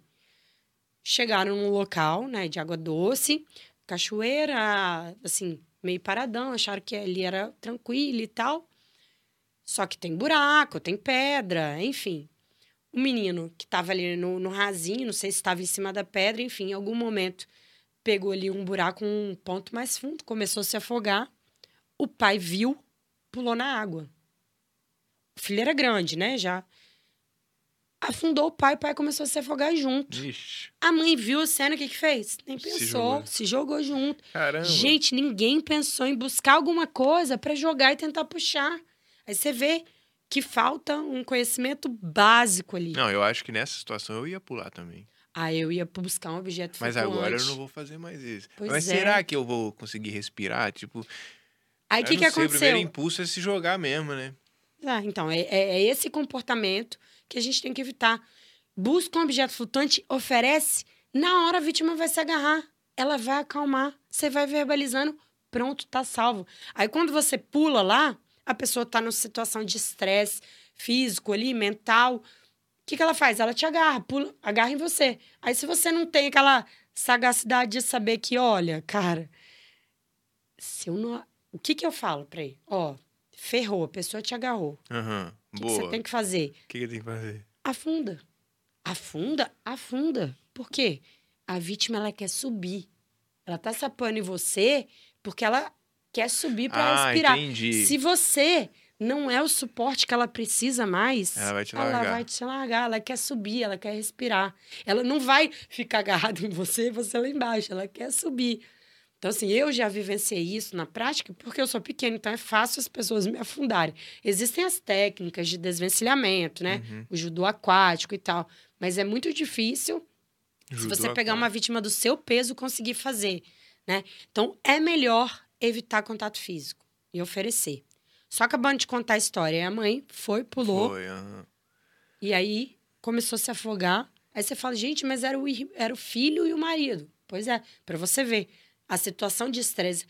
Chegaram num local, né, de água doce, cachoeira, assim, meio paradão, acharam que ali era tranquilo e tal. Só que tem buraco, tem pedra, enfim. O menino que estava ali no, no rasinho, não sei se estava em cima da pedra, enfim, em algum momento pegou ali um buraco, um ponto mais fundo, começou a se afogar. O pai viu, pulou na água. O filho era grande, né? Já afundou o pai, o pai começou a se afogar junto. Ixi. A mãe viu a cena, o que que fez? Nem pensou, se jogou, se jogou junto. Caramba. Gente, ninguém pensou em buscar alguma coisa para jogar e tentar puxar. Aí você vê que falta um conhecimento básico ali. Não, eu acho que nessa situação eu ia pular também. Ah, eu ia buscar um objeto Mas agora eu não vou fazer mais isso. Pois Mas é. será que eu vou conseguir respirar? Tipo, Aí o que, que sei, O aconteceu? primeiro impulso é se jogar mesmo, né? Ah, então, é, é, é esse comportamento que a gente tem que evitar. Busca um objeto flutuante, oferece, na hora a vítima vai se agarrar. Ela vai acalmar, você vai verbalizando, pronto, tá salvo. Aí quando você pula lá, a pessoa tá numa situação de estresse físico ali, mental. O que, que ela faz? Ela te agarra, pula, agarra em você. Aí se você não tem aquela sagacidade de saber que, olha, cara, se eu não. O que, que eu falo pra ele? Ó, ferrou, a pessoa te agarrou. O que, que você tem que fazer? O que, que tenho que fazer? Afunda. Afunda? Afunda. Por quê? A vítima, ela quer subir. Ela tá sapando em você porque ela quer subir para ah, respirar. entendi. Se você não é o suporte que ela precisa mais, Ela vai te ela largar. vai te largar. Ela quer subir, ela quer respirar. Ela não vai ficar agarrada em você e você lá embaixo. Ela quer subir. Então, assim, eu já vivenciei isso na prática porque eu sou pequena, então é fácil as pessoas me afundarem. Existem as técnicas de desvencilhamento, né? Uhum. O judô aquático e tal. Mas é muito difícil se Judô você pegar uma vítima do seu peso conseguir fazer, né? Então, é melhor evitar contato físico e oferecer. Só acabando de contar a história, a mãe foi, pulou, Foi, aham. e aí começou a se afogar. Aí você fala, gente, mas era o, era o filho e o marido. Pois é, para você ver a situação de estresse.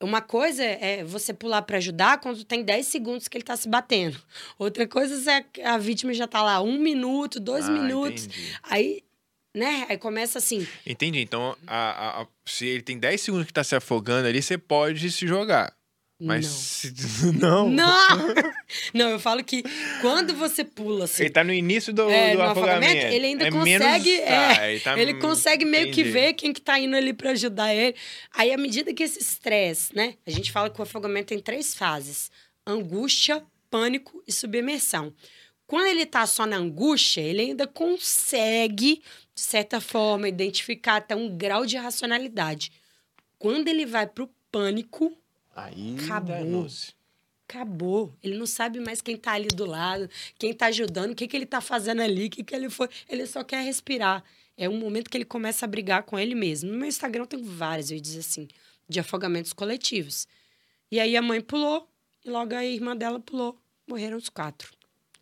Uma coisa é você pular para ajudar quando tem 10 segundos que ele tá se batendo. Outra coisa é que a vítima já tá lá um minuto, dois Ah, minutos. Entendi. Aí, né? Aí começa assim. Entendi. Então, a- a- a- se ele tem 10 segundos que tá se afogando ali, você pode se jogar. Mas não. se... não. Não! Não, eu falo que quando você pula assim, Ele tá no início do, é, do afogamento. afogamento, ele ainda É consegue. menos- é, tá, ele, tá- ele consegue meio que entendi. ver quem que tá indo ali para ajudar ele. Aí, à medida que esse estresse, né? A gente fala que o afogamento tem três fases: angústia, pânico e submersão. Quando ele tá só na angústia, ele ainda consegue, de certa forma, identificar até um grau de racionalidade. Quando ele vai pro pânico, Aí Acabou. acabou. Ele não sabe mais quem tá ali do lado, quem tá ajudando, o que, que ele tá fazendo ali, o que, que ele foi. Ele só quer respirar. É um momento que ele começa a brigar com ele mesmo. No meu Instagram tem vários vídeos assim, de afogamentos coletivos. E aí a mãe pulou, e logo a irmã dela pulou. Morreram os quatro.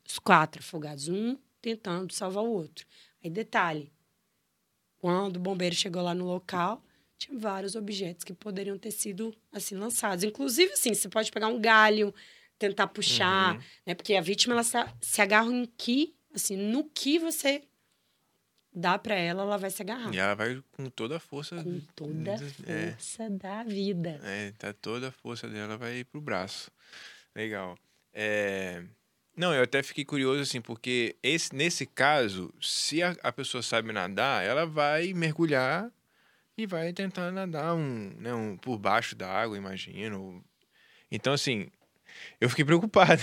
Os quatro afogados, um tentando salvar o outro. Aí, detalhe: quando o bombeiro chegou lá no local, tinha vários objetos que poderiam ter sido assim lançados. Inclusive, assim, você pode pegar um galho, tentar puxar, Uhum. né? Porque a vítima ela se, se agarra em que, assim, no que você dá para ela, ela vai se agarrar. E ela vai com toda a força. Com toda a É. força da vida. É, tá toda a força dela vai pro braço. Legal. É... Não, eu até fiquei curioso, assim, porque esse, nesse caso, se a, a pessoa sabe nadar, ela vai mergulhar e vai tentar nadar um, né, um, por baixo da água, imagino. Então, assim, eu fiquei preocupado.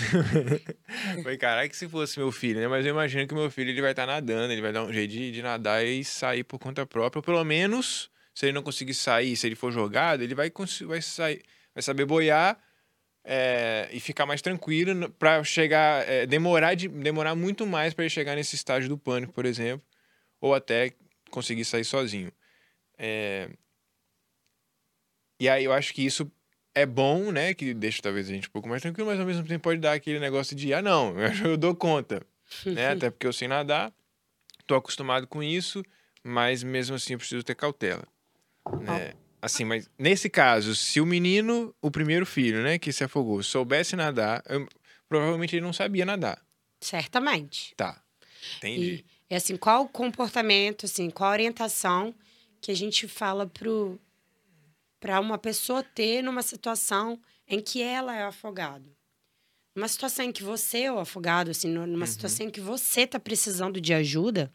Falei, caralho, que se fosse meu filho, né? Mas eu imagino que meu filho ele vai estar tá nadando, ele vai dar um jeito de, de nadar e sair por conta própria. Pelo menos, se ele não conseguir sair, se ele for jogado, ele vai, vai, sair, vai saber boiar é, e ficar mais tranquilo para chegar, é, demorar, de, demorar muito mais para ele chegar nesse estágio do pânico, por exemplo, ou até conseguir sair sozinho. É... E aí eu acho que isso é bom, né? Que deixa talvez a gente um pouco mais tranquilo, mas ao mesmo tempo pode dar aquele negócio de, ah, não, eu dou conta, né? Até porque eu sei nadar, tô acostumado com isso, mas mesmo assim eu preciso ter cautela, né? Assim, mas nesse caso, se o menino, o primeiro filho, né, que se afogou, soubesse nadar, eu, provavelmente ele não sabia nadar. Certamente. Tá. Entendi. E, assim, qual o comportamento, assim, qual a orientação que a gente fala para uma pessoa ter numa situação em que ela é afogado. Numa situação em que você é o afogado, assim, numa uhum. situação em que você está precisando de ajuda,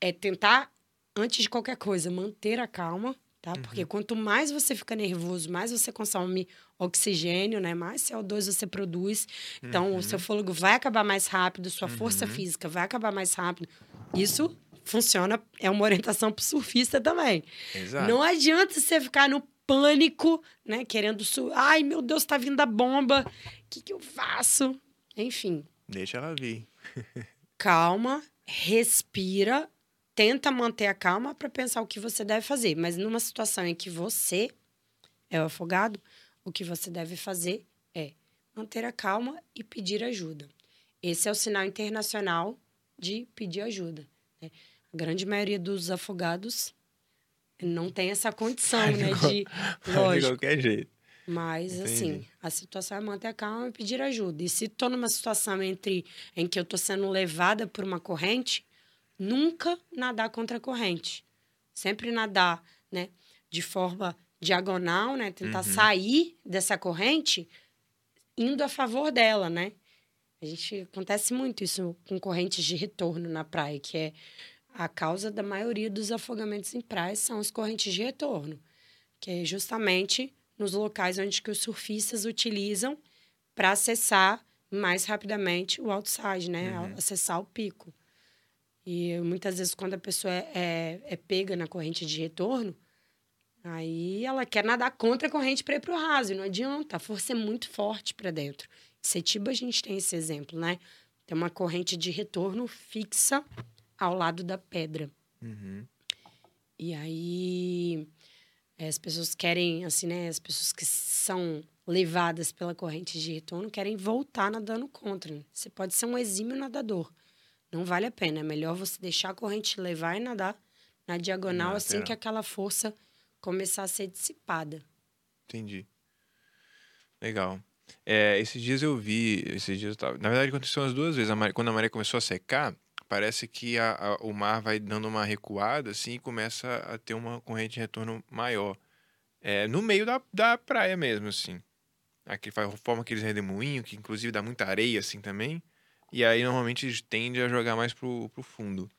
é tentar, antes de qualquer coisa, manter a calma, tá? Uhum. Porque quanto mais você fica nervoso, mais você consome oxigênio, né? Mais CO2 você produz. Então, uhum. o seu fôlego vai acabar mais rápido, sua força uhum. física vai acabar mais rápido. Isso funciona, é uma orientação pro surfista também. Exato. Não adianta você ficar no pânico, né? Querendo. Su... Ai, meu Deus, tá vindo a bomba. O que, que eu faço? Enfim. Deixa ela vir. calma, respira, tenta manter a calma para pensar o que você deve fazer. Mas numa situação em que você é o afogado, o que você deve fazer é manter a calma e pedir ajuda. Esse é o sinal internacional de pedir ajuda. Né? A grande maioria dos afogados não tem essa condição, né? De, lógico. De qualquer jeito. Mas, Entendi. assim, a situação é manter a calma e pedir ajuda. E se estou numa situação entre, em que eu estou sendo levada por uma corrente, nunca nadar contra a corrente. Sempre nadar, né? De forma diagonal, né? Tentar uhum. sair dessa corrente indo a favor dela, né? A gente acontece muito isso com correntes de retorno na praia, que é a causa da maioria dos afogamentos em praias são as correntes de retorno, que é justamente nos locais onde que os surfistas utilizam para acessar mais rapidamente o outside, né? Uhum. Acessar o pico. E muitas vezes, quando a pessoa é, é, é, pega na corrente de retorno, aí ela quer nadar contra a corrente para ir para o raso. E não adianta, a força é muito forte para dentro. Em Setiba, a gente tem esse exemplo, né? Tem uma corrente de retorno fixa ao lado da pedra. Uhum. E aí eh, as pessoas querem, assim, né? As pessoas que são levadas pela corrente de retorno querem voltar nadando contra. Você pode ser um exímio nadador. Não vale a pena. É melhor você deixar a corrente levar e nadar na diagonal assim que aquela força começar a ser dissipada. Entendi. Legal. É, esses dias eu vi, esses dias eu tava, na verdade aconteceu umas duas vezes. A quando a maré começou a secar, parece que a, a, o mar vai dando uma recuada assim e começa a ter uma corrente de retorno maior. É, no meio da, da praia mesmo, assim. Aqui forma aqueles redemoinhos, que inclusive dá muita areia assim também. E aí normalmente tende a jogar mais pro, pro fundo.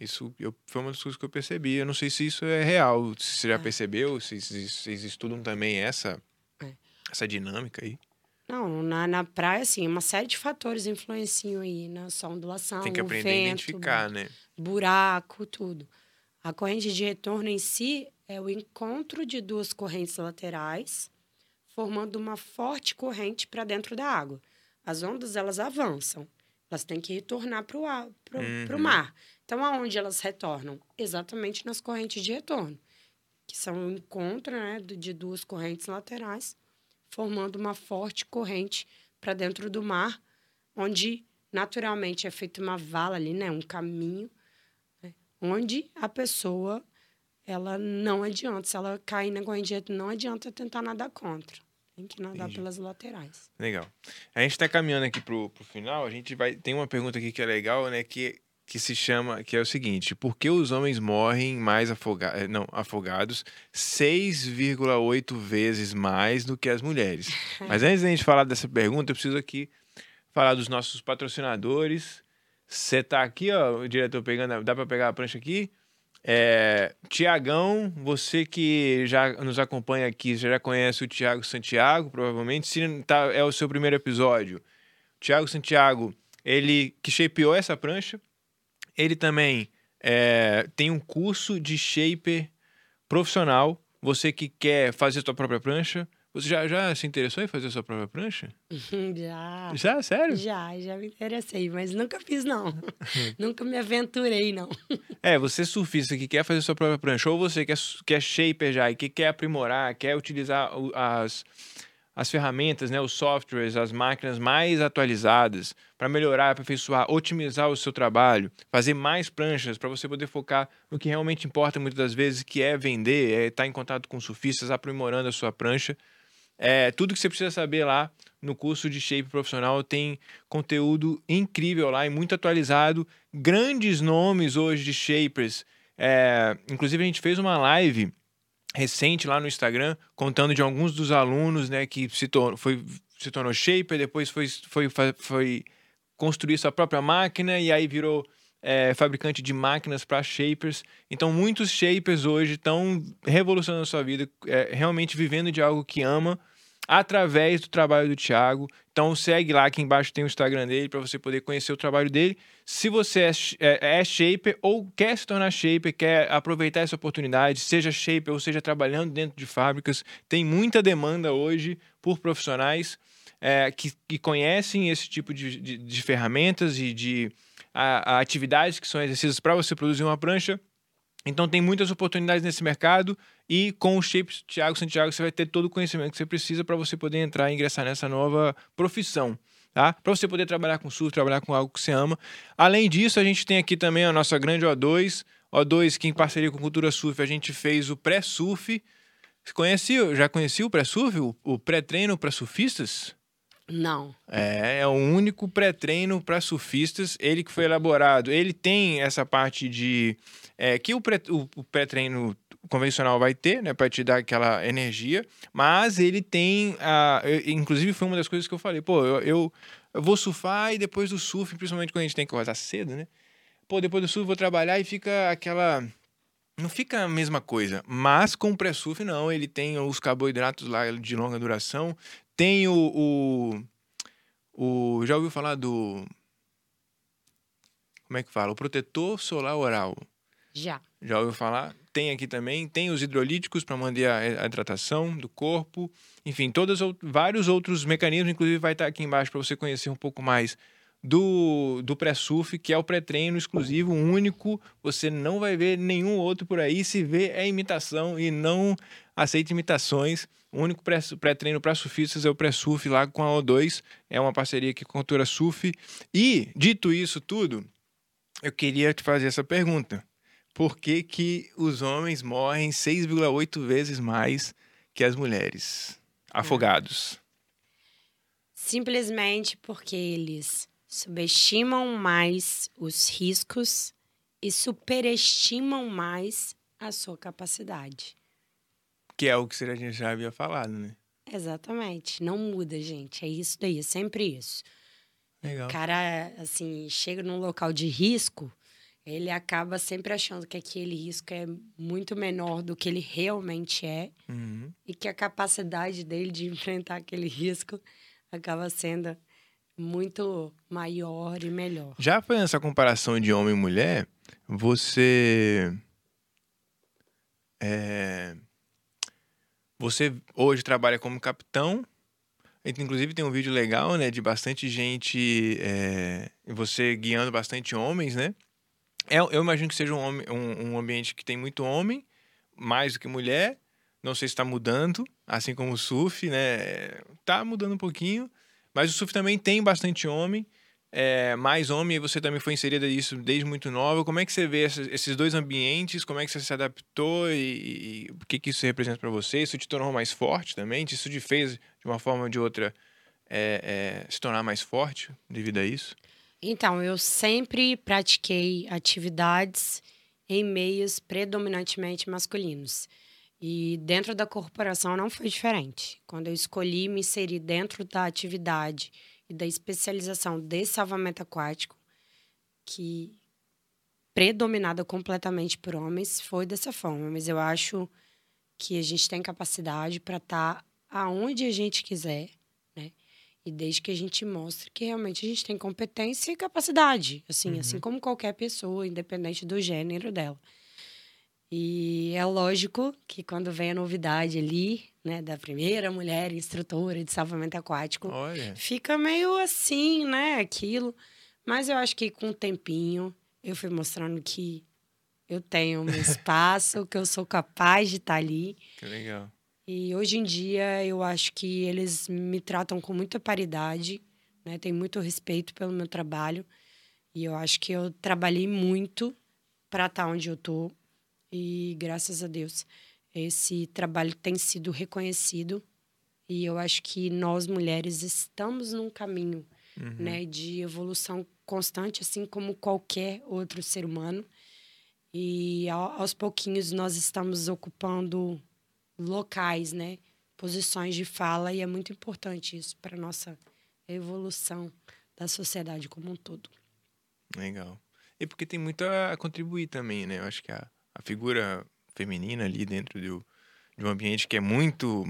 Isso eu, foi uma das coisas que eu percebi. Eu não sei se isso é real. Se você já é. percebeu, se vocês estudam também essa, é. essa dinâmica aí. Não, na, na praia, assim, uma série de fatores influenciam aí na sua ondulação. Tem que aprender vento, a identificar, né? Buraco, tudo. A corrente de retorno em si é o encontro de duas correntes laterais, formando uma forte corrente para dentro da água. As ondas, elas avançam. Elas têm que retornar para o uhum. mar. Então, aonde elas retornam? Exatamente nas correntes de retorno, que são o encontro né, de duas correntes laterais formando uma forte corrente para dentro do mar, onde naturalmente é feita uma vala ali, né, um caminho, né, onde a pessoa ela não adianta, se ela cair na corrente não adianta tentar nadar contra. Tem que nadar Entendi. pelas laterais. Legal. A gente está caminhando aqui pro, pro final. A gente vai. Tem uma pergunta aqui que é legal, né? Que que se chama, que é o seguinte: por que os homens morrem mais afogados, eh, não, afogados 6,8 vezes mais do que as mulheres? Mas antes da gente falar dessa pergunta, eu preciso aqui falar dos nossos patrocinadores. Você tá aqui, ó, o diretor pegando, dá para pegar a prancha aqui? É, Tiagão, você que já nos acompanha aqui, já conhece o Tiago Santiago, provavelmente, se tá, é o seu primeiro episódio. Tiago Santiago, ele que shapeou essa prancha, ele também é, tem um curso de shaper profissional. Você que quer fazer sua própria prancha, você já, já se interessou em fazer sua própria prancha? já. Já? Sério? Já, já me interessei, mas nunca fiz, não. nunca me aventurei, não. é, você surfista que quer fazer sua própria prancha, ou você que é, que é shaper já e que quer aprimorar, quer utilizar as, as ferramentas, né, os softwares, as máquinas mais atualizadas para melhorar, aperfeiçoar, otimizar o seu trabalho, fazer mais pranchas para você poder focar no que realmente importa muitas das vezes, que é vender, é estar em contato com surfistas, aprimorando a sua prancha. É, tudo que você precisa saber lá no curso de shape profissional tem conteúdo incrível lá e muito atualizado. Grandes nomes hoje de shapers. É, inclusive, a gente fez uma live recente lá no Instagram contando de alguns dos alunos né, que se, tornou, foi, se tornou shaper, depois foi, foi, foi construir sua própria máquina e aí virou é, fabricante de máquinas para shapers. Então, muitos shapers hoje estão revolucionando a sua vida, é, realmente vivendo de algo que ama através do trabalho do Thiago. Então, segue lá, aqui embaixo tem o Instagram dele para você poder conhecer o trabalho dele. Se você é, é, é, shaper ou quer se tornar shaper, quer aproveitar essa oportunidade, seja shaper ou seja trabalhando dentro de fábricas, tem muita demanda hoje por profissionais é, que, que, conhecem esse tipo de, de, de ferramentas e de a, a atividades que são exercidas para você produzir uma prancha. Então tem muitas oportunidades nesse mercado e com o Shapes Thiago Santiago você vai ter todo o conhecimento que você precisa para você poder entrar e ingressar nessa nova profissão. Tá? Para você poder trabalhar com surf, trabalhar com algo que você ama. Além disso, a gente tem aqui também a nossa grande O2. O2, que em parceria com Cultura Surf, a gente fez o pré-surf. Conheci, já conhecia o pré-surf? O, o pré-treino para surfistas? Não. É, é o único pré-treino para surfistas, ele que foi elaborado. Ele tem essa parte de. É, que o, pré, o, o pré-treino convencional vai ter, né, para te dar aquela energia, mas ele tem. A, inclusive, foi uma das coisas que eu falei, pô, eu, eu, eu vou surfar e depois do surf, principalmente quando a gente tem que acordar cedo, né? Pô, depois do surf vou trabalhar e fica aquela. Não fica a mesma coisa, mas com o pré-surf não, ele tem os carboidratos lá de longa duração, tem o, o, o. Já ouviu falar do. Como é que fala? O protetor solar oral. Já. Já ouviu falar? Tem aqui também. Tem os hidrolíticos para manter a, a, hidratação do corpo. Enfim, todos vários outros mecanismos. Inclusive, vai estar aqui embaixo para você conhecer um pouco mais do, do pré-surf, que é o pré-treino exclusivo, único. Você não vai ver nenhum outro por aí. Se vê, é imitação e não aceita imitações. O único pré-treino para surfistas é o pré-surf lá com a O2. É uma parceria aqui com a Cultura Surf. E, dito isso tudo, eu queria te fazer essa pergunta. Por que, que os homens morrem 6,8 vezes mais que as mulheres afogados? Simplesmente porque eles subestimam mais os riscos e superestimam mais a sua capacidade. Que é o que a gente já havia falado, né? Exatamente. Não muda, gente. É isso daí, é sempre isso. Legal. O cara, assim, chega num local de risco, ele acaba sempre achando que aquele risco é muito menor do que ele realmente é uhum. e que a capacidade dele de enfrentar aquele risco acaba sendo muito maior e melhor. Já foi essa comparação de homem e mulher, você. É, você hoje trabalha como capitão. Inclusive tem um vídeo legal, né? De bastante gente. É, você guiando bastante homens, né? É, eu imagino que seja um, homem, um, um ambiente que tem muito homem, mais do que mulher. Não sei se está mudando, assim como o surf, né? Tá mudando um pouquinho. Mas o surf também tem bastante homem é, mais homem, e você também foi inserida nisso desde muito nova. Como é que você vê esses dois ambientes? Como é que você se adaptou e, e o que, que isso representa para você? Isso te tornou mais forte também? Isso te fez, de uma forma ou de outra, é, é, se tornar mais forte devido a isso? Então, eu sempre pratiquei atividades em meios predominantemente masculinos. E dentro da corporação não foi diferente. Quando eu escolhi me inserir dentro da atividade e da especialização de salvamento aquático, que predominada completamente por homens, foi dessa forma. Mas eu acho que a gente tem capacidade para estar tá aonde a gente quiser, né? E desde que a gente mostre que realmente a gente tem competência e capacidade, assim, assim uhum. assim como qualquer pessoa, independente do gênero dela. E é lógico que quando vem a novidade ali, né, da primeira mulher instrutora de salvamento aquático, Olha. fica meio assim, né, aquilo. Mas eu acho que com o tempinho eu fui mostrando que eu tenho um espaço, que eu sou capaz de estar tá ali. Que legal. E hoje em dia eu acho que eles me tratam com muita paridade, né? Tem muito respeito pelo meu trabalho. E eu acho que eu trabalhei muito para estar tá onde eu tô. E graças a Deus, esse trabalho tem sido reconhecido. E eu acho que nós mulheres estamos num caminho, uhum. né, de evolução constante, assim como qualquer outro ser humano. E aos pouquinhos nós estamos ocupando locais, né? Posições de fala e é muito importante isso para nossa evolução da sociedade como um todo. Legal. E porque tem muito a contribuir também, né? Eu acho que a, a figura feminina ali dentro do, de um ambiente que é muito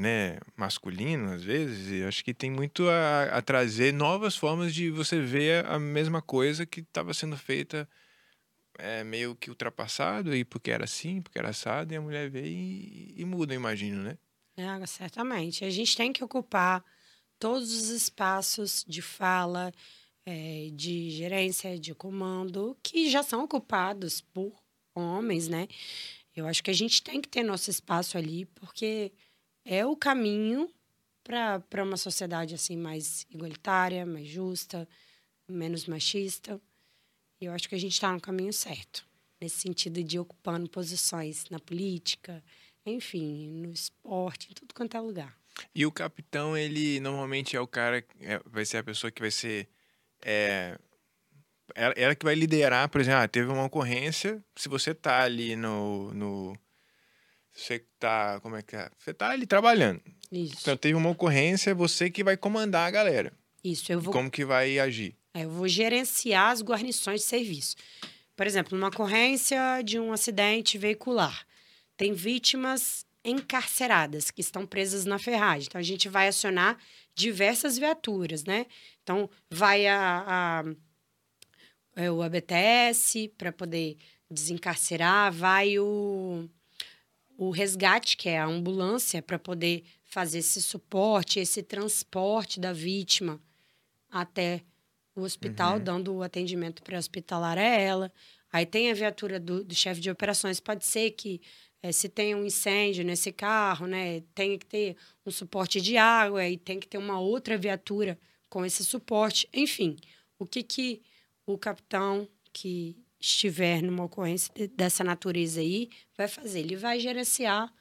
né, masculino, às vezes, e acho que tem muito a, a trazer novas formas de você ver a mesma coisa que estava sendo feita é, meio que ultrapassado, e porque era assim, porque era assado, e a mulher vê e, e muda, imagino, né? É, certamente. A gente tem que ocupar todos os espaços de fala, é, de gerência, de comando, que já são ocupados por homens, né? Eu acho que a gente tem que ter nosso espaço ali, porque é o caminho para uma sociedade assim mais igualitária, mais justa, menos machista. E eu acho que a gente está no caminho certo, nesse sentido de ocupando posições na política, enfim, no esporte, em tudo quanto é lugar. E o capitão, ele normalmente é o cara, é, vai ser a pessoa que vai ser. É, ela, ela, que vai liderar, por exemplo, ah, teve uma ocorrência, se você tá ali no. no você tá. Como é que é? Você tá ali trabalhando. Isso. Então teve uma ocorrência, você que vai comandar a galera. Isso, eu vou. Como que vai agir? É, eu vou gerenciar as guarnições de serviço. Por exemplo, numa ocorrência de um acidente veicular, tem vítimas encarceradas que estão presas na ferragem. Então, a gente vai acionar diversas viaturas, né? Então, vai a, a é, o ABTS para poder desencarcerar, vai o, o resgate, que é a ambulância, para poder fazer esse suporte, esse transporte da vítima até o hospital, uhum. dando o atendimento pré-hospitalar a ela. Aí tem a viatura do, do chefe de operações. Pode ser que, é, se tem um incêndio nesse carro, né, tem que ter um suporte de água e tem que ter uma outra viatura com esse suporte. Enfim, o que, que o capitão que estiver numa ocorrência dessa natureza aí vai fazer? Ele vai gerenciar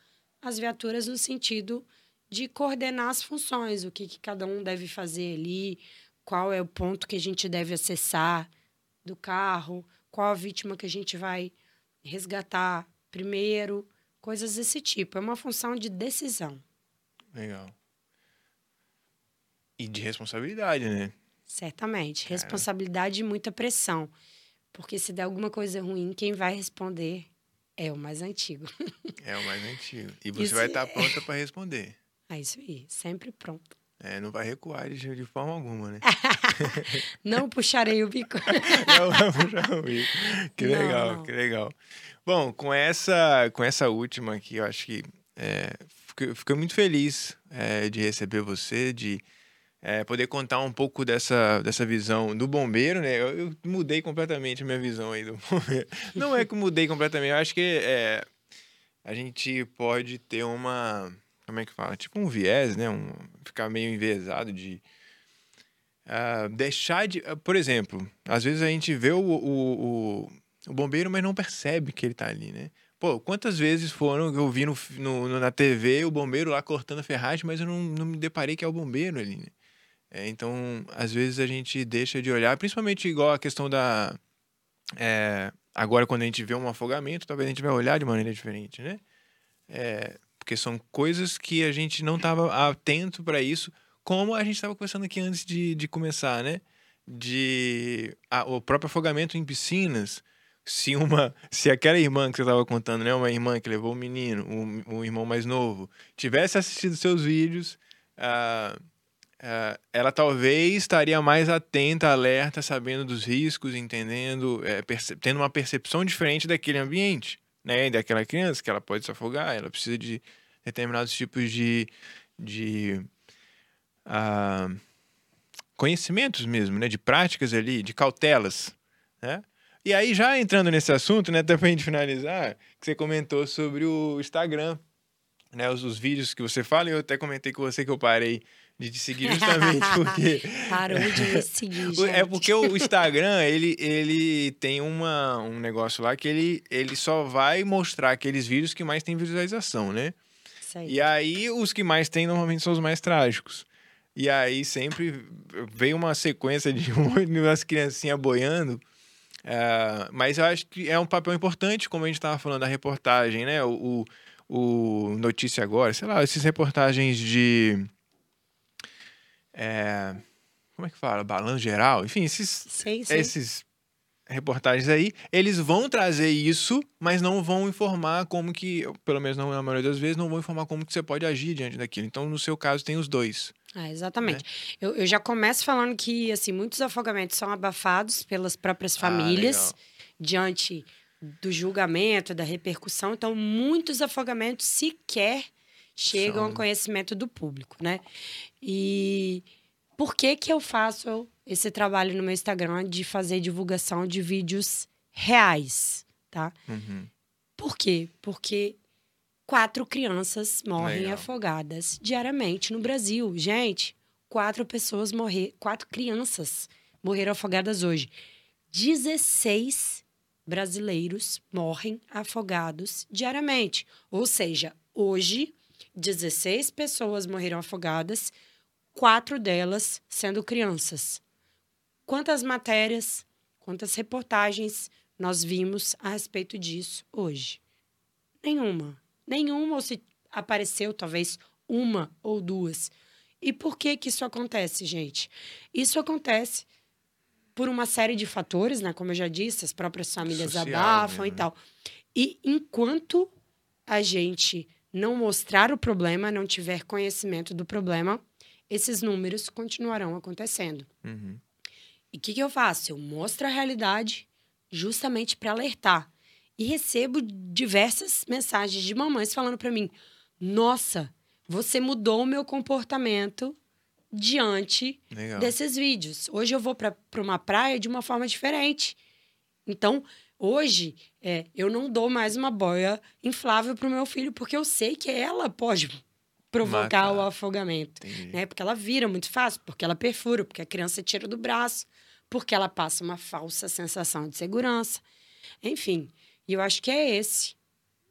as viaturas no sentido de coordenar as funções, o que, que cada um deve fazer ali, qual é o ponto que a gente deve acessar do carro, qual a vítima que a gente vai resgatar primeiro, coisas desse tipo. É uma função de decisão. Legal. E de responsabilidade, né? Certamente. Cara. Responsabilidade e muita pressão. Porque se der alguma coisa ruim, quem vai responder é o mais antigo. É o mais antigo. E você isso vai estar é... pronta para responder. É isso aí, sempre pronto. É, não vai recuar de, de forma alguma, né? não puxarei o bico. não vai puxar o bico. Que não, legal, não. que legal. Bom, com essa, com essa última aqui, eu acho que é, fiquei, fiquei muito feliz é, de receber você, de é, poder contar um pouco dessa, dessa visão do bombeiro, né? Eu, eu, mudei completamente a minha visão aí do bombeiro. Não é que mudei completamente, eu acho que é, a gente pode ter uma como é que fala? Tipo um viés, né? Um, ficar meio enviesado de uh, deixar de. Uh, por exemplo, às vezes a gente vê o, o, o, o, bombeiro, mas não percebe que ele tá ali, né? Pô, quantas vezes foram que eu vi no, no, na TV o bombeiro lá cortando a ferragem, mas eu não, não me deparei que é o bombeiro ali, né? É, então, às vezes a gente deixa de olhar, principalmente igual a questão da. É, agora, quando a gente vê um afogamento, talvez a gente vai olhar de maneira diferente, né? É, porque são coisas que a gente não estava atento para isso, como a gente estava conversando aqui antes de, de começar, né? De a, o próprio afogamento em piscinas. se uma se aquela irmã que você estava contando, né, uma irmã que levou o menino, um irmão mais novo, tivesse assistido seus vídeos, uh, uh, ela talvez estaria mais atenta, alerta, sabendo dos riscos, entendendo, é, tendo uma percepção diferente daquele ambiente, né, daquela criança que ela pode se afogar, ela precisa de determinados tipos de, de uh, conhecimentos mesmo, né, de práticas ali, de cautelas, né? E aí, já entrando nesse assunto, né, até pra gente finalizar, que você comentou sobre o Instagram, né, os, os vídeos que você fala, e eu até comentei com você que eu parei de te seguir justamente porque... Parou de me seguir, é gente. É porque o Instagram, ele, ele tem uma, um negócio lá que ele, ele só vai mostrar aqueles vídeos que mais tem visualização, né? E aí, os que mais tem, normalmente, são os mais trágicos. E aí, sempre veio uma sequência de umas criancinhas boiando é, mas eu acho que é um papel importante, como a gente estava falando da reportagem, né? O, o, Notícia Agora, sei lá, essas reportagens de. É, como é que fala? Balanço geral? Enfim, esses, sei, sei. esses reportagens aí, eles vão trazer isso, mas não vão informar como que, pelo menos na maioria das vezes, não vão informar como que você pode agir diante daquilo. Então, no seu caso, tem os dois. É, exatamente. Né? Eu, eu já começo falando que, assim, muitos afogamentos são abafados pelas próprias ah, famílias ah, diante do julgamento, da repercussão. Então, muitos afogamentos sequer chegam são... ao conhecimento do público, né? E por que que eu faço esse trabalho no meu Instagram de fazer divulgação de vídeos reais, tá? Uhum. Por quê? Porque quatro crianças morrem Legal. afogadas diariamente no Brasil. Gente, quatro pessoas morreram, quatro crianças morreram afogadas hoje. 16 brasileiros morrem afogados diariamente. Ou seja, hoje, 16 pessoas morreram afogadas, quatro delas sendo crianças. Quantas matérias, quantas reportagens nós vimos a respeito disso hoje? Nenhuma nenhuma, ou se apareceu talvez uma ou duas. E por que que isso acontece, gente? Isso acontece por uma série de fatores, né? Como eu já disse, as próprias famílias Social, abafam e tal. E enquanto a gente não mostrar o problema, não tiver conhecimento do problema, esses números continuarão acontecendo. Uhum. E o que, que eu faço? Eu mostro a realidade justamente para alertar. E recebo diversas mensagens de mamães falando para mim: Nossa, você mudou o meu comportamento diante Legal. desses vídeos. Hoje eu vou para uma praia de uma forma diferente. Então, hoje, é, eu não dou mais uma boia inflável para o meu filho, porque eu sei que ela pode provocar Matar. o afogamento. Né? Porque ela vira muito fácil, porque ela perfura, porque a criança tira do braço, porque ela passa uma falsa sensação de segurança. Enfim, e eu acho que é esse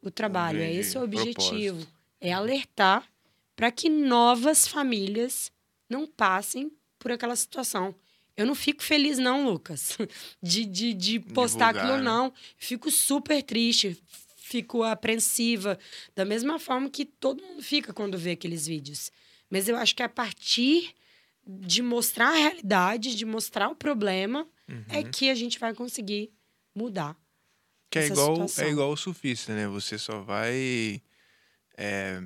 o trabalho, é esse o objetivo. Propósito. É alertar para que novas famílias não passem por aquela situação. Eu não fico feliz, não, Lucas, de, de, de postar Divulgar, aquilo, né? não. Fico super triste, fico apreensiva, da mesma forma que todo mundo fica quando vê aqueles vídeos. Mas eu acho que a partir de mostrar a realidade, de mostrar o problema, é uhum. é que a gente vai conseguir mudar. Que é igual, é igual o surfista, né? Você só vai. É,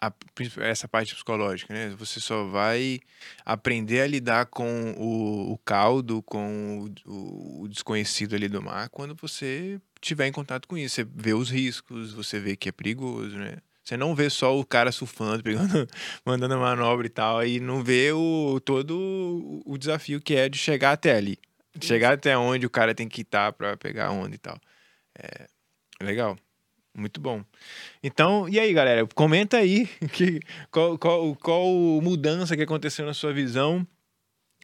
a, essa parte psicológica, né? Você só vai aprender a lidar com o, o caldo, com o, o, desconhecido ali do mar, quando você tiver em contato com isso. Você vê os riscos, você vê que é perigoso, né? Você não vê só o cara surfando, pegando, mandando manobra e tal, e não vê o, todo o desafio que é de chegar até ali. Chegar até onde o cara tem que estar para pegar onda e tal. É legal. Muito bom. Então, e aí, galera? Comenta aí que, qual, qual, qual mudança que aconteceu na sua visão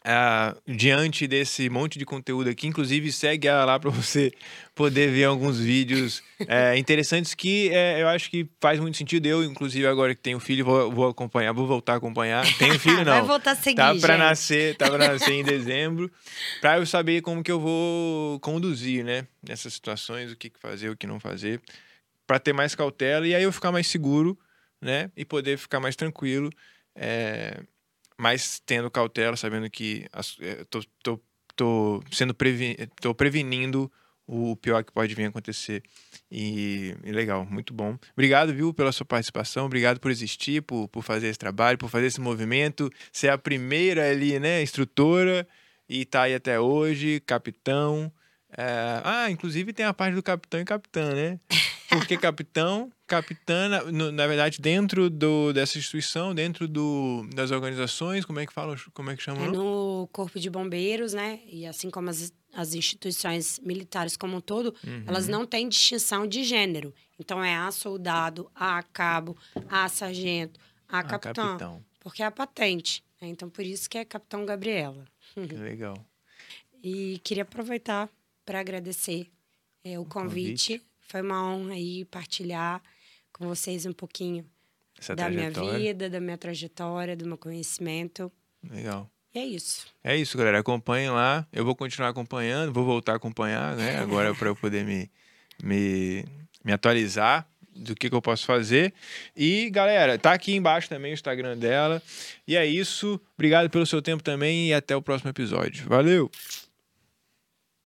uh, diante desse monte de conteúdo aqui. Inclusive, segue ela lá para você poder ver alguns vídeos é, interessantes que é, eu acho que faz muito sentido. Eu, inclusive, agora que tenho filho, vou, vou acompanhar, vou voltar a acompanhar. Tenho filho, não. Vai voltar a seguir, Tá para nascer, tá para nascer em dezembro, para eu saber como que eu vou conduzir, né? Nessas situações, o que fazer, o que não fazer, para ter mais cautela e aí eu ficar mais seguro, né? E poder ficar mais tranquilo. É, mas tendo cautela, sabendo que as, é, tô, tô, tô sendo previ, tô prevenindo o pior que pode vir acontecer. E, e, legal, muito bom. Obrigado, viu, pela sua participação, obrigado por existir, por, por fazer esse trabalho, por fazer esse movimento, ser a primeira ali, né, instrutora, e tá aí até hoje, capitão. É... Ah, inclusive tem a parte do capitão e capitã, né? Porque capitão, capitã, na, na verdade, dentro do, dessa instituição, dentro do, das organizações, como é que fala, como é que chama? É no Corpo de Bombeiros, né? E assim como as, as instituições militares como um todo, uhum. elas não têm distinção de gênero. Então é a soldado, a cabo, a sargento, a, a capitão, capitão. Porque é a patente. Né? Então por isso que é Capitão Gabriela. Que legal. e queria aproveitar para agradecer é, o, o convite. convite. Foi uma honra aí partilhar com vocês um pouquinho Essa da minha vida, da minha trajetória, do meu conhecimento. Legal. E é isso. É isso, galera. Acompanhem lá. Eu vou continuar acompanhando, vou voltar a acompanhar, né? Agora para eu poder me, me, me atualizar do que, que, eu posso fazer. E, galera, tá aqui embaixo também o Instagram dela. E é isso. Obrigado pelo seu tempo também e até o próximo episódio. Valeu!